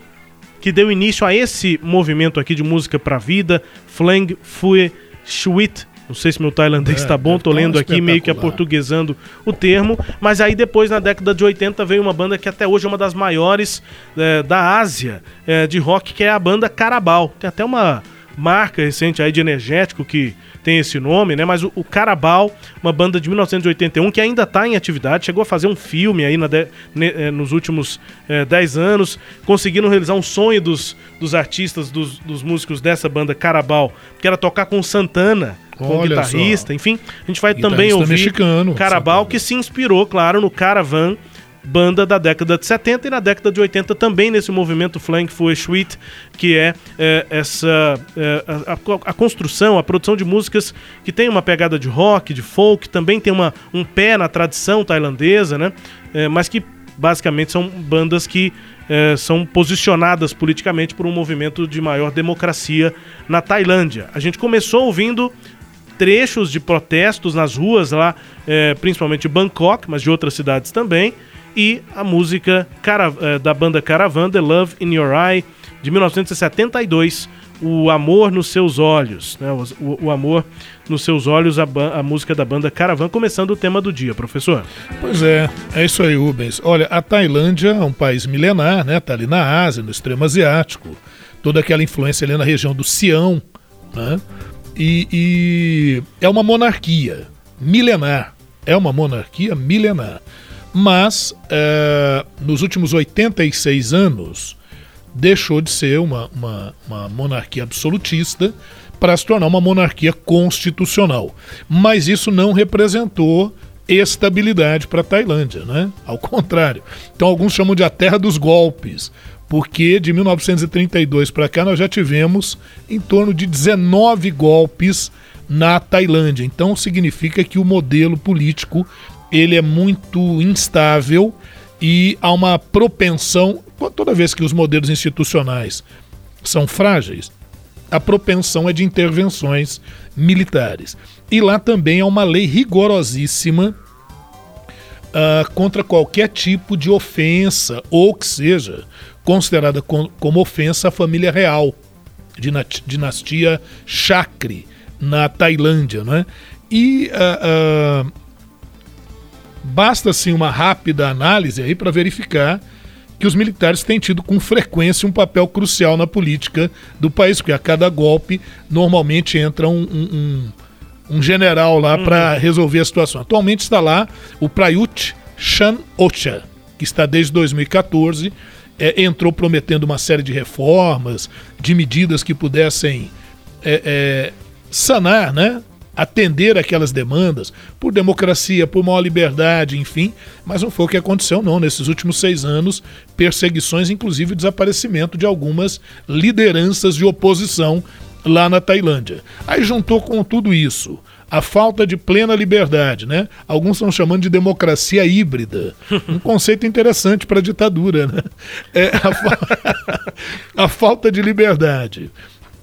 que deu início a esse movimento aqui de música pra vida, Flang Phui Chwit. Não sei se meu tailandês É, está bom, tô tá lendo aqui meio que aportuguesando o termo. Mas aí depois, na década de 80, veio uma banda que até hoje é uma das maiores eh, da Ásia eh, de rock, que é a banda Carabao. Tem até uma marca recente aí de energético que tem esse nome, né? Mas o, o Carabao, uma banda de 1981 que ainda está em atividade, chegou a fazer um filme aí de- ne- eh, nos últimos eh, 10 anos, conseguiram realizar um sonho dos, dos artistas, dos, dos músicos dessa banda Carabao, que era tocar com Santana, com Olha guitarrista, só. enfim. A gente vai Guitarrista também ouvir mexicano, Carabao, que se inspirou, claro, no Caravan, banda da década de 70 e na década de 80 também nesse movimento Flank Fue Sweet, que é, é, essa é, a, a- construção, a produção de músicas que tem uma pegada de rock, de folk, também tem uma, um pé na tradição tailandesa, né? É, mas que basicamente são bandas que é, são posicionadas politicamente por um movimento de maior democracia na Tailândia. A gente começou ouvindo trechos de protestos nas ruas lá, eh, principalmente de Bangkok, mas de outras cidades também, e a música Cara- eh, da banda Caravan, The Love in Your Eye, de 1972, O Amor nos Seus Olhos, né? o, o- Amor nos Seus Olhos, a, a música da banda Caravan, começando o tema do dia, professor. Pois é, é isso aí, Rubens. Olha, a Tailândia é um país milenar, né? Tá ali na Ásia, no extremo asiático. Toda aquela influência ali na região do Sião, né? E, e é uma monarquia milenar. É uma monarquia milenar. Mas, é, nos últimos 86 anos, deixou de ser uma, uma, uma monarquia absolutista para se tornar uma monarquia constitucional. Mas isso não representou estabilidade para a Tailândia, né? Ao contrário. Então alguns chamam de a terra dos golpes, porque de 1932 para cá nós já tivemos em torno de 19 golpes na Tailândia. Então significa que o modelo político ele é muito instável e há uma propensão, toda vez que os modelos institucionais são frágeis, a propensão é de intervenções militares. E lá também há uma lei rigorosíssima ah, contra qualquer tipo de ofensa, ou que seja considerada com- como ofensa à família real, dinastia Chakri, na Tailândia. Né? E ah, basta assim uma rápida análise aí para verificar que os militares têm tido com frequência um papel crucial na política do país, porque a cada golpe normalmente entra um, um, um general lá uhum. para resolver a situação. Atualmente está lá o Prayut Chan Ocha, que está desde 2014, é, entrou prometendo uma série de reformas, de medidas que pudessem é, é, sanar, né? Atender aquelas demandas por democracia, por maior liberdade, enfim, mas não foi o que aconteceu não nesses últimos seis anos, perseguições, inclusive desaparecimento de algumas lideranças de oposição lá na Tailândia. Aí juntou com tudo isso a falta de plena liberdade, né? Alguns estão chamando de democracia híbrida, um conceito interessante para a ditadura, né? É a, fa... a falta de liberdade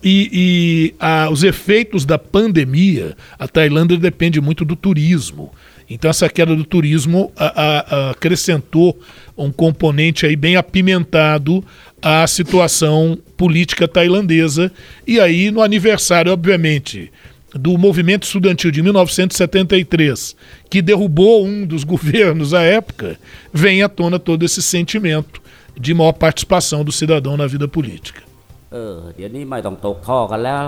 e, e a, os efeitos da pandemia, a Tailândia depende muito do turismo. Então essa queda do turismo a, acrescentou um componente aí bem apimentado à situação política tailandesa. E aí no aniversário, obviamente, do movimento estudantil de 1973, que derrubou um dos governos à época, vem à tona todo esse sentimento de maior participação do cidadão na vida política. เออ เดี๋ยวนี้ไม่ต้องตกท่อกันแล้ว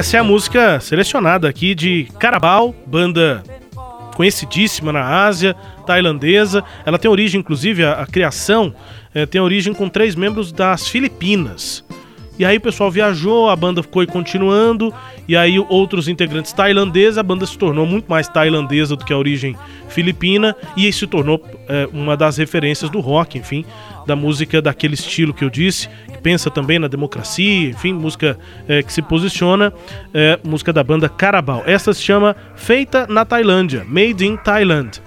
Essa é a música selecionada aqui de Carabao, banda conhecidíssima na Ásia, tailandesa. Ela tem origem, inclusive, a, a criação é, tem origem com três membros das Filipinas. E aí o pessoal viajou, a banda ficou continuando, e aí outros integrantes tailandeses, a banda se tornou muito mais tailandesa do que a origem filipina, e aí se tornou é, uma das referências do rock, enfim, da música daquele estilo que eu disse, que pensa também na democracia, enfim, música é, que se posiciona, é, música da banda Carabao. Essa se chama Feita na Tailândia, Made in Thailand,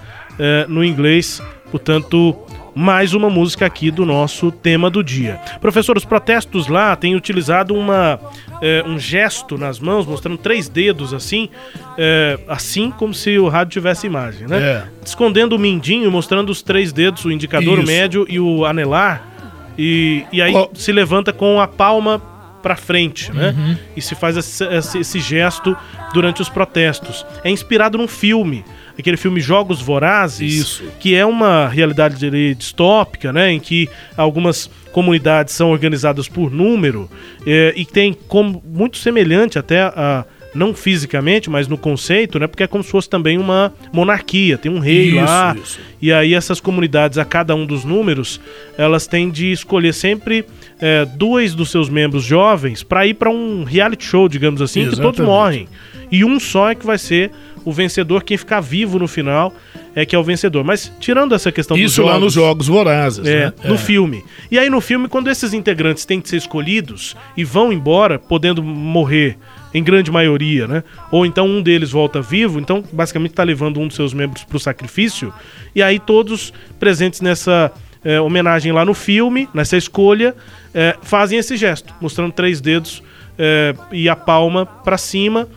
no inglês, portanto, mais uma música aqui do nosso tema do dia. Professor, os protestos lá têm utilizado uma, é, um gesto nas mãos, mostrando três dedos assim, é, assim como se o rádio tivesse imagem, né? É. Escondendo o mindinho, mostrando os três dedos, o indicador, Isso. o médio e o anelar. E, e aí se levanta com a palma para frente, né? Uhum. E se faz esse, esse, esse gesto durante os protestos. É inspirado num filme aquele filme Jogos Vorazes, Isso. que é uma realidade distópica, né, em que algumas comunidades são organizadas por número é, e tem como muito semelhante até a não fisicamente, mas no conceito, né? Porque é como se fosse também uma monarquia, tem um rei isso, lá. Isso. E aí essas comunidades, a cada um dos números, elas têm de escolher sempre é, dois dos seus membros jovens para ir para um reality show, digamos assim, Exatamente. que todos morrem. E um só é que vai ser o vencedor, quem ficar vivo no final é que é o vencedor. Mas tirando essa questão Isso jogos, lá nos Jogos Vorazes, é, né? No é. filme. E aí no filme, quando esses integrantes têm que ser escolhidos e vão embora, podendo morrer em grande maioria, né? Ou então um deles volta vivo, então basicamente está levando um dos seus membros para o sacrifício. E aí todos presentes nessa é, homenagem lá no filme, nessa escolha, é, fazem esse gesto, mostrando três dedos é, e a palma para cima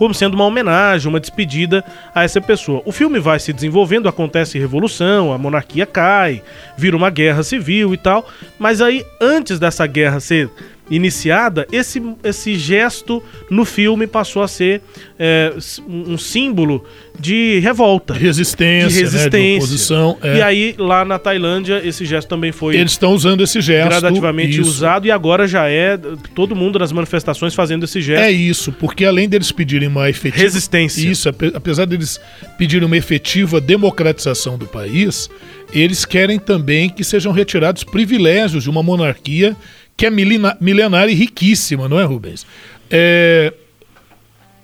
como sendo uma homenagem, uma despedida a essa pessoa. O filme vai se desenvolvendo, acontece revolução, a monarquia cai, vira uma guerra civil e tal, mas aí antes dessa guerra ser iniciada, esse, esse gesto no filme passou a ser é, um símbolo de revolta. De resistência, de resistência. Né, de oposição. É. E aí, lá na Tailândia, esse gesto também foi. Eles estão usando esse gesto. Gradativamente isso. usado e agora já é todo mundo nas manifestações fazendo esse gesto. É isso, porque além deles pedirem uma efetiva. Resistência. Isso, apesar deles pedirem uma efetiva democratização do país, eles querem também que sejam retirados privilégios de uma monarquia que é milenária e riquíssima, não é, Rubens? É...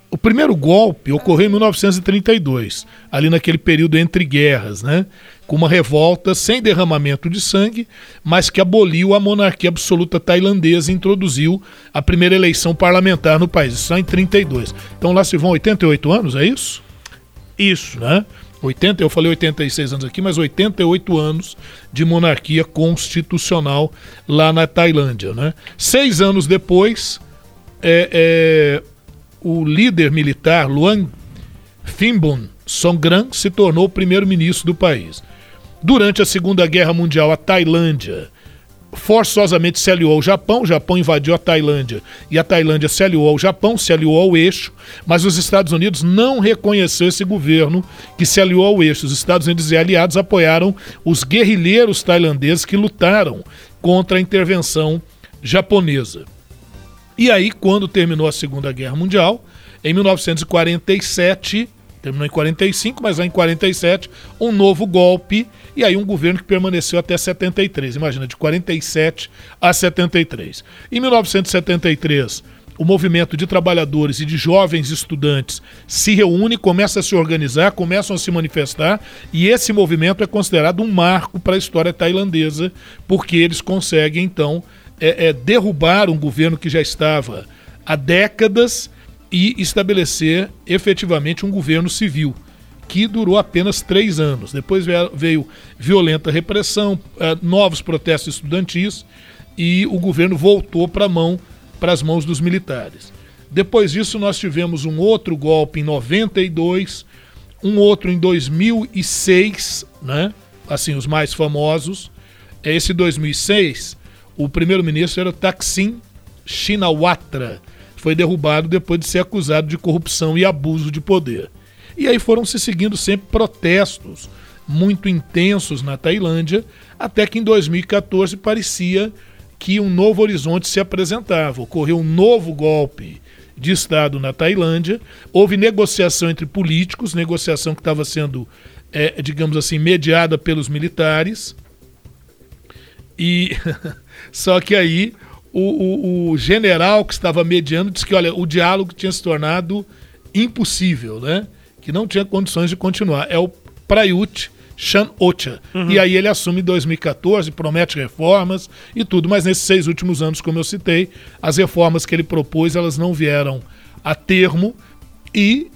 O primeiro golpe ocorreu em 1932, ali naquele período entre guerras, né? Com uma revolta sem derramamento de sangue, mas que aboliu a monarquia absoluta tailandesa e introduziu a primeira eleição parlamentar no país, só em 32. Então lá se vão 88 anos, é isso? Isso. Né? 80, eu falei 86 anos aqui, mas 88 anos de monarquia constitucional lá na Tailândia. Né? Seis anos depois, é, é, o líder militar Luang Phimbun Songkran se tornou primeiro-ministro do país. Durante a Segunda Guerra Mundial, a Tailândia forçosamente se aliou ao Japão, o Japão invadiu a Tailândia e a Tailândia se aliou ao Japão, se aliou ao eixo, mas os Estados Unidos não reconheceu esse governo que se aliou ao eixo. Os Estados Unidos e aliados apoiaram os guerrilheiros tailandeses que lutaram contra a intervenção japonesa. E aí, quando terminou a Segunda Guerra Mundial, em 1947, terminou em 45, mas aí em 47, um novo golpe e aí um governo que permaneceu até 73. Imagina, de 47 a 73. Em 1973, o movimento de trabalhadores e de jovens estudantes se reúne, começa a se organizar, começam a se manifestar, e esse movimento é considerado um marco para a história tailandesa, porque eles conseguem, então, é, é, derrubar um governo que já estava há décadas e estabelecer efetivamente um governo civil, que durou apenas três anos. Depois veio violenta repressão, é, novos protestos estudantis e o governo voltou para mão para as mãos dos militares. Depois disso, nós tivemos um outro golpe em 92, um outro em 2006, né? assim, os mais famosos. Esse 2006 o primeiro-ministro era Taksin Shinawatra. Foi derrubado depois de ser acusado de corrupção e abuso de poder. E aí foram se seguindo sempre protestos muito intensos na Tailândia, até que em 2014 parecia que um novo horizonte se apresentava. Ocorreu um novo golpe de Estado na Tailândia, houve negociação entre políticos, negociação que estava sendo, é, digamos assim, mediada pelos militares. E Só que aí o, o, o, general que estava mediando disse que, olha, o diálogo tinha se tornado impossível, né? Que não tinha condições de continuar. É o Prayut Chan Ocha. Uhum. E aí ele assume em 2014, promete reformas e tudo, mas nesses seis últimos anos, como eu citei, as reformas que ele propôs, elas não vieram a termo e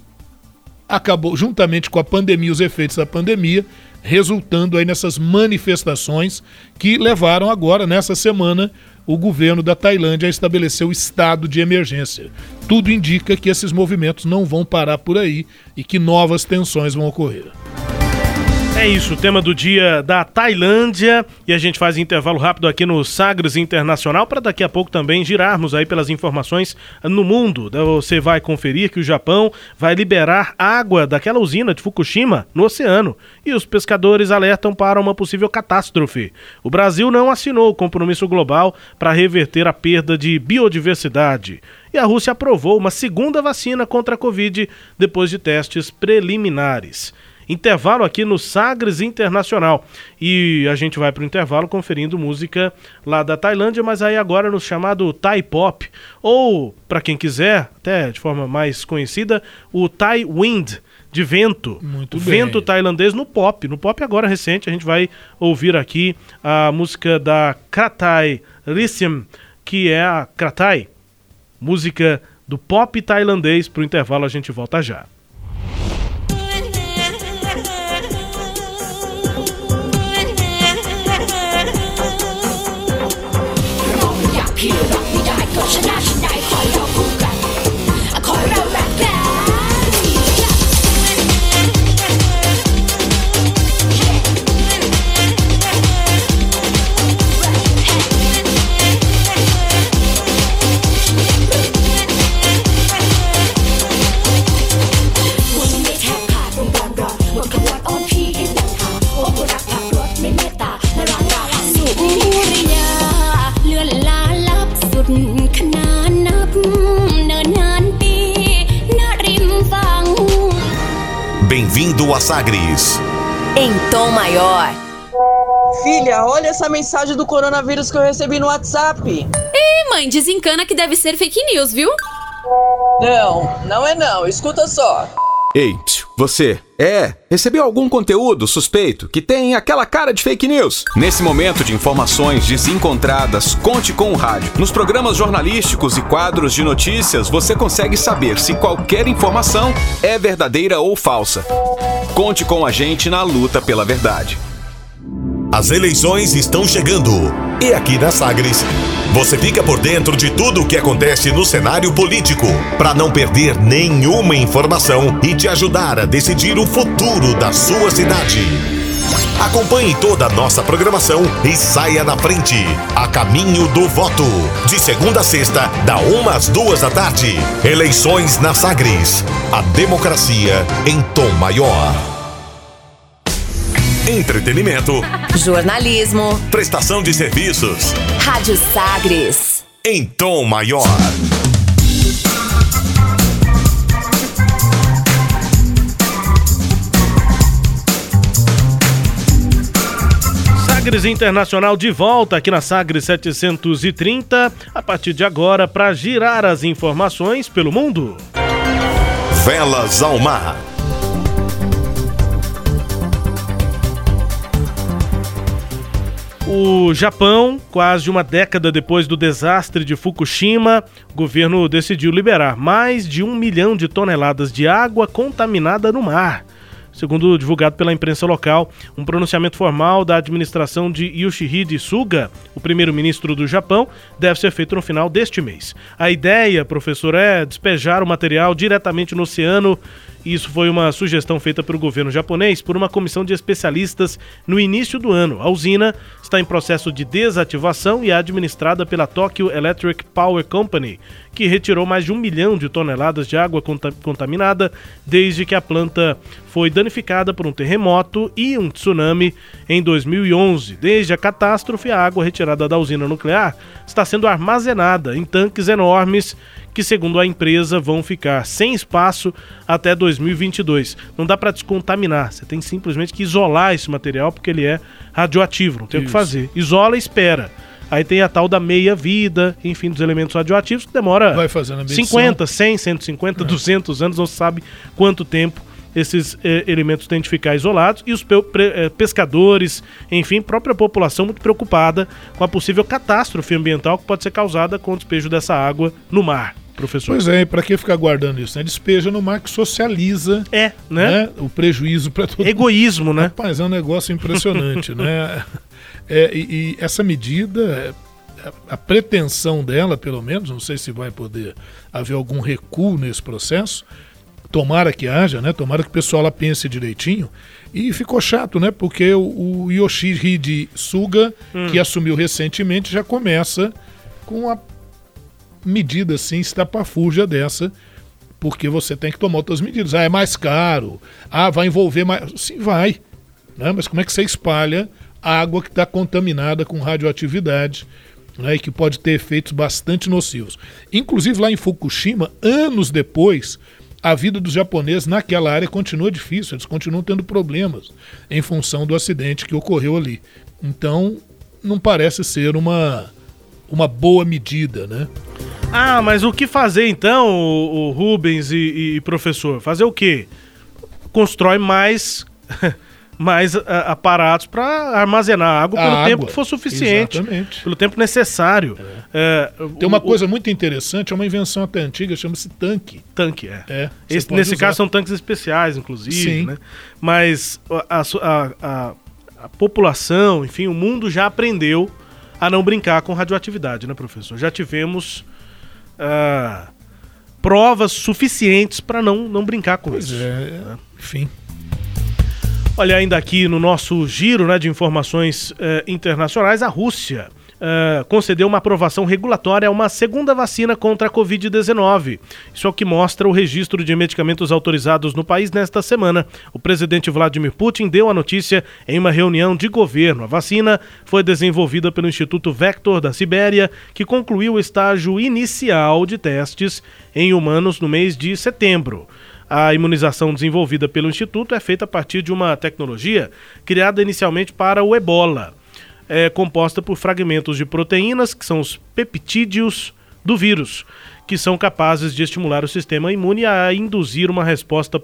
acabou, juntamente com a pandemia, os efeitos da pandemia, resultando aí nessas manifestações que levaram agora, nessa semana, o governo da Tailândia o estado de emergência. Tudo indica que esses movimentos não vão parar por aí e que novas tensões vão ocorrer. É isso, o tema do dia da Tailândia e a gente faz intervalo rápido aqui no Sagres Internacional para daqui a pouco também girarmos aí pelas informações no mundo. Você vai conferir que o Japão vai liberar água daquela usina de Fukushima no oceano e os pescadores alertam para uma possível catástrofe. O Brasil não assinou o compromisso global para reverter a perda de biodiversidade. E a Rússia aprovou uma segunda vacina contra a Covid depois de testes preliminares intervalo aqui no Sagres Internacional. E a gente vai para o intervalo conferindo música lá da Tailândia, mas aí agora no chamado Thai Pop, ou para quem quiser, até de forma mais conhecida, o Thai Wind de vento. Muito vento bem. tailandês no pop. No pop agora recente, a gente vai ouvir aqui a música da Kratai Rissim, que é a Kratai, música do pop tailandês. Para o intervalo a gente volta já. Bem-vindo a Sagres. Em tom maior. Filha, olha essa mensagem do coronavírus que eu recebi no WhatsApp. Ei, mãe, desencana que deve ser fake news, viu? Não, não é não. Escuta só. Ei, você, é, recebeu algum conteúdo suspeito que tem aquela cara de fake news? Nesse momento de informações desencontradas, conte com o rádio. Nos programas jornalísticos e quadros de notícias, você consegue saber se qualquer informação é verdadeira ou falsa. Conte com a gente na luta pela verdade. As eleições estão chegando. E aqui na Sagres, você fica por dentro de tudo o que acontece no cenário político, para não perder nenhuma informação e te ajudar a decidir o futuro da sua cidade. Acompanhe toda a nossa programação e saia na frente, a caminho do voto. De segunda a sexta, da uma às duas da tarde. Eleições na Sagres. A democracia em tom maior entretenimento, jornalismo, prestação de serviços. Rádio Sagres. Em tom maior. Sagres Internacional de volta aqui na Sagres 730, a partir de agora para girar as informações pelo mundo. Velas ao mar. O Japão, quase uma década depois do desastre de Fukushima, o governo decidiu liberar mais de um milhão de toneladas de água contaminada no mar. Segundo divulgado pela imprensa local, um pronunciamento formal da administração de Yoshihide Suga, o primeiro-ministro do Japão, deve ser feito no final deste mês. A ideia, professor, é despejar o material diretamente no oceano isso foi uma sugestão feita pelo governo japonês por uma comissão de especialistas no início do ano. A usina está em processo de desativação e é administrada pela Tokyo Electric Power Company, que retirou mais de um milhão de toneladas de água contaminada desde que a planta foi danificada por um terremoto e um tsunami em 2011. Desde a catástrofe, a água retirada da usina nuclear está sendo armazenada em tanques enormes que, segundo a empresa, vão ficar sem espaço até 2022. Não dá para descontaminar, você tem simplesmente que isolar esse material porque ele é radioativo, não tem Isso. o que fazer. Isola e espera. Aí tem a tal da meia-vida, enfim, dos elementos radioativos, que demora 50, 100, 150, é. 200 anos, não se sabe quanto tempo esses eh, elementos têm de ficar isolados e os pe eh, pescadores, enfim, própria população muito preocupada com a possível catástrofe ambiental que pode ser causada com o despejo dessa água no mar professor. Pois é, para que ficar guardando isso? Né? Despeja no mar que socializa é, né? né? o prejuízo para todo Egoísmo, né? Rapaz, é um negócio impressionante, né? É, e, e, essa medida, a, a pretensão dela, pelo menos, não sei se vai poder haver algum recuo nesse processo, tomara que haja, né? Tomara que o pessoal lá pense direitinho. E ficou chato, né? Porque o, o Yoshihide Suga, hum. que assumiu recentemente, já começa com a medida assim estapafúrdia dessa, porque você tem que tomar outras medidas. Ah, é mais caro. Ah, vai envolver mais. Sim, vai. Né? Mas como é que você espalha água que está contaminada com radioatividade? Né, e que pode ter efeitos bastante nocivos. Inclusive lá em Fukushima, anos depois, a vida dos japoneses naquela área continua difícil, eles continuam tendo problemas em função do acidente que ocorreu ali. Então, não parece ser uma, uma boa medida, né? Ah, mas o que fazer então, o, o Rubens e, e, professor? Fazer o quê? Constrói mais mais a, aparatos para armazenar água pelo água, tempo que for suficiente, exatamente. pelo tempo necessário. É. É, Tem uma o, coisa muito interessante, é uma invenção até antiga, chama-se tanque. Tanque, é. é Esse, nesse usar. caso são tanques especiais, inclusive, Sim. né? Mas a, a, a, a população, enfim, o mundo já aprendeu a não brincar com radioatividade, né, professor? Já tivemos uh, provas suficientes para não, não brincar com pois isso. É, né? enfim. Olha, ainda aqui no nosso giro né, de informações uh, internacionais, a Rússia uh, concedeu uma aprovação regulatória a uma segunda vacina contra a Covid-19. Isso é o que mostra o registro de medicamentos autorizados no país nesta semana. O presidente Vladimir Putin deu a notícia em uma reunião de governo. A vacina foi desenvolvida pelo Instituto Vector da Sibéria, que concluiu o estágio inicial de testes em humanos no mês de setembro. A imunização desenvolvida pelo Instituto é feita a partir de uma tecnologia criada inicialmente para o ebola é composta por fragmentos de proteínas, que são os peptídeos do vírus, que são capazes de estimular o sistema imune a induzir uma resposta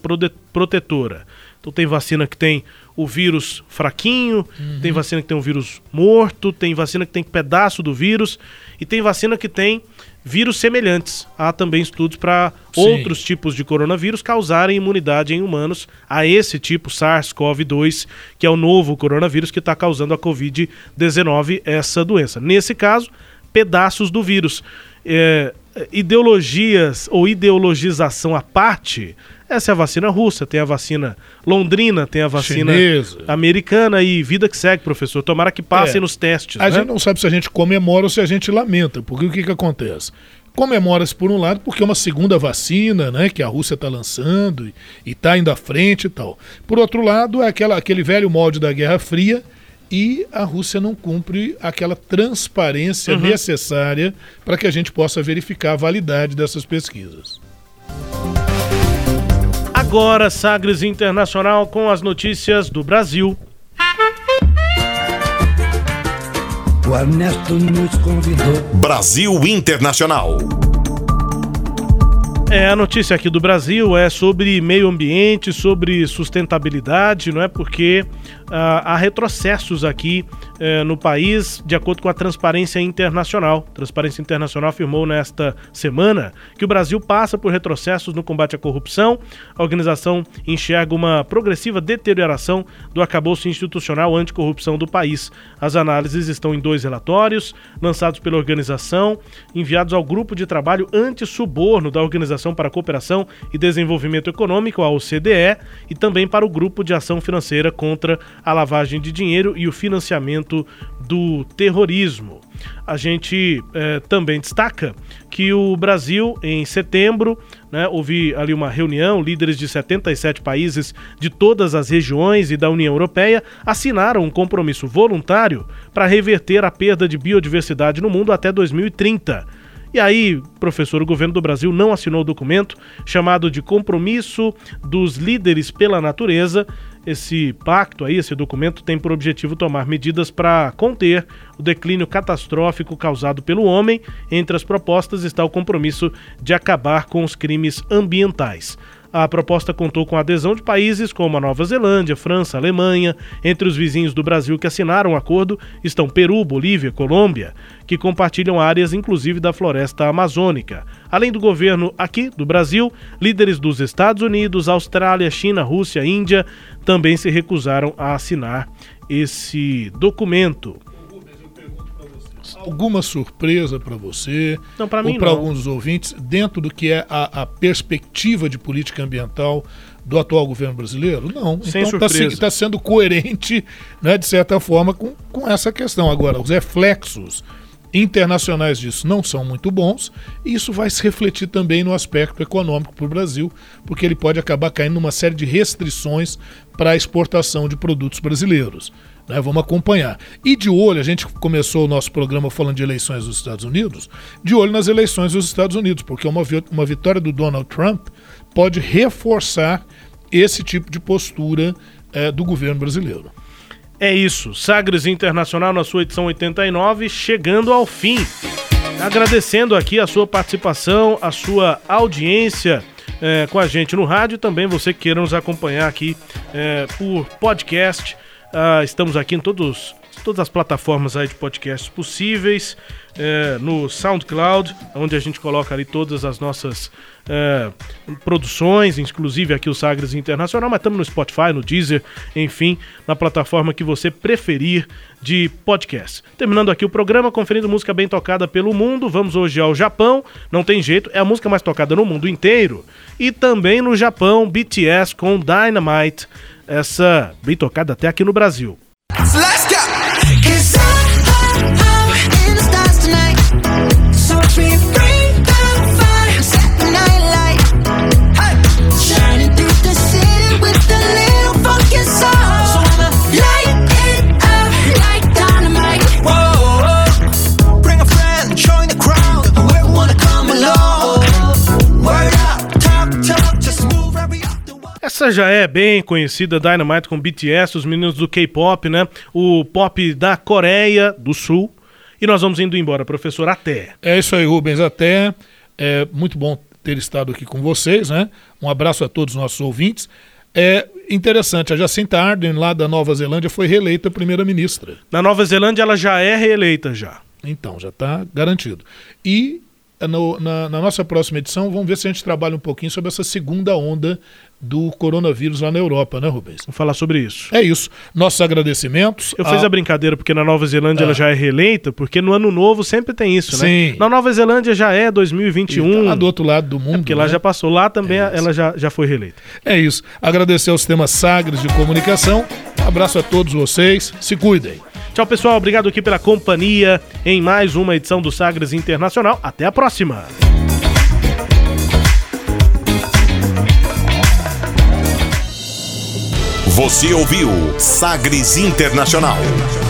protetora. Então tem vacina que tem o vírus fraquinho, uhum. tem vacina que tem o vírus morto, tem vacina que tem pedaço do vírus e tem vacina que tem vírus semelhantes. Há também estudos para outros tipos de coronavírus causarem imunidade em humanos a esse tipo SARS-CoV-2, que é o novo coronavírus que está causando a Covid-19, essa doença. Nesse caso, pedaços do vírus. É, ideologias ou ideologização à parte, essa é a vacina russa, tem a vacina londrina, tem a vacina Chinesa. americana e vida que segue, professor. Tomara que passem é, nos testes. A né? gente não sabe se a gente comemora ou se a gente lamenta, porque o que, que acontece? Comemora-se por um lado porque é uma segunda vacina, né, que a Rússia está lançando e está indo à frente e tal. Por outro lado, é aquela, aquele velho molde da Guerra Fria e a Rússia não cumpre aquela transparência uhum. necessária para que a gente possa verificar a validade dessas pesquisas. Agora, Sagres Internacional com as notícias do Brasil. O Ernesto nos convidou. Brasil Internacional. É, a notícia aqui do Brasil é sobre meio ambiente, sobre sustentabilidade, não é? Porque há retrocessos aqui eh, no país, de acordo com a Transparência Internacional. A Transparência Internacional afirmou nesta semana que o Brasil passa por retrocessos no combate à corrupção. A organização enxerga uma progressiva deterioração do acabouço institucional anticorrupção do país. As análises estão em dois relatórios, lançados pela organização, enviados ao Grupo de Trabalho Anti-Suborno da Organização para a Cooperação e Desenvolvimento Econômico, a OCDE, e também para o Grupo de Ação Financeira contra a lavagem de dinheiro e o financiamento do terrorismo. A gente eh, também destaca que o Brasil, em setembro, né, houve ali uma reunião, líderes de 77 países de todas as regiões e da União Europeia assinaram um compromisso voluntário para reverter a perda de biodiversidade no mundo até 2030. E aí, professor, o governo do Brasil não assinou o documento chamado de Compromisso dos Líderes pela Natureza, esse pacto aí, esse documento tem por objetivo tomar medidas para conter o declínio catastrófico causado pelo homem. Entre as propostas está o compromisso de acabar com os crimes ambientais. A proposta contou com a adesão de países como a Nova Zelândia, França, Alemanha. Entre os vizinhos do Brasil que assinaram o acordo estão Peru, Bolívia, Colômbia, que compartilham áreas inclusive da floresta amazônica. Além do governo aqui do Brasil, líderes dos Estados Unidos, Austrália, China, Rússia, Índia também se recusaram a assinar esse documento alguma surpresa para você não, mim ou para alguns dos ouvintes dentro do que é a, a, perspectiva de política ambiental do atual governo brasileiro? Não. Sem então está tá sendo coerente, né, de certa forma, com, com essa questão. Agora, os reflexos internacionais disso não são muito bons, e isso vai se refletir também no aspecto econômico para o Brasil, porque ele pode acabar caindo numa série de restrições para a exportação de produtos brasileiros. Né? Vamos acompanhar. E de olho, a gente começou o nosso programa falando de eleições dos Estados Unidos, de olho nas eleições dos Estados Unidos, porque uma, uma vitória do Donald Trump pode reforçar esse tipo de postura é, do governo brasileiro. É isso, Sagres Internacional na sua edição 89, chegando ao fim. Agradecendo aqui a sua participação, a sua audiência é, com a gente no rádio e também você que queira nos acompanhar aqui é, por podcast ah, estamos aqui em todos, todas as plataformas aí de podcasts possíveis, é, no SoundCloud, onde a gente coloca ali todas as nossas é, produções, inclusive aqui o Sagres Internacional, mas estamos no Spotify, no Deezer, enfim, na plataforma que você preferir de podcast. Terminando aqui o programa, conferindo música bem tocada pelo mundo, vamos hoje ao Japão, não tem jeito, é a música mais tocada no mundo inteiro, e também no Japão, BTS com Dynamite essa bem tocada até aqui no Brasil. Let's Essa já é bem conhecida, Dynamite com BTS, os meninos do K-pop, né? O pop da Coreia do Sul E nós vamos indo embora, professor, até. É isso aí, Rubens, até. É muito bom ter estado aqui com vocês, né? Um abraço a todos os nossos ouvintes. É interessante, a Jacinta Ardern, lá da Nova Zelândia, foi reeleita primeira-ministra. Na Nova Zelândia ela já é reeleita já. Então, já está garantido. E no, na, na, nossa próxima edição, vamos ver se a gente trabalha um pouquinho sobre essa segunda onda do coronavírus lá na Europa, né, Rubens? Vamos falar sobre isso. É isso. Nossos agradecimentos. Eu a... fiz a brincadeira porque na Nova Zelândia ah. ela já é reeleita, porque no ano novo sempre tem isso, né? Sim. Na Nova Zelândia já é 2021. Tá lá do outro lado do mundo. É porque né? lá já passou. Lá também é ela já, já foi reeleita. É isso. Agradecer ao Sistema Sagres de Comunicação. Um abraço a todos vocês. Se cuidem. Tchau, pessoal. Obrigado aqui pela companhia em mais uma edição do Sagres Internacional. Até a próxima. Você ouviu Sagres Internacional.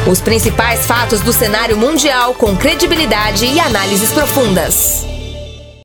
Os principais fatos do cenário mundial com credibilidade e análises profundas.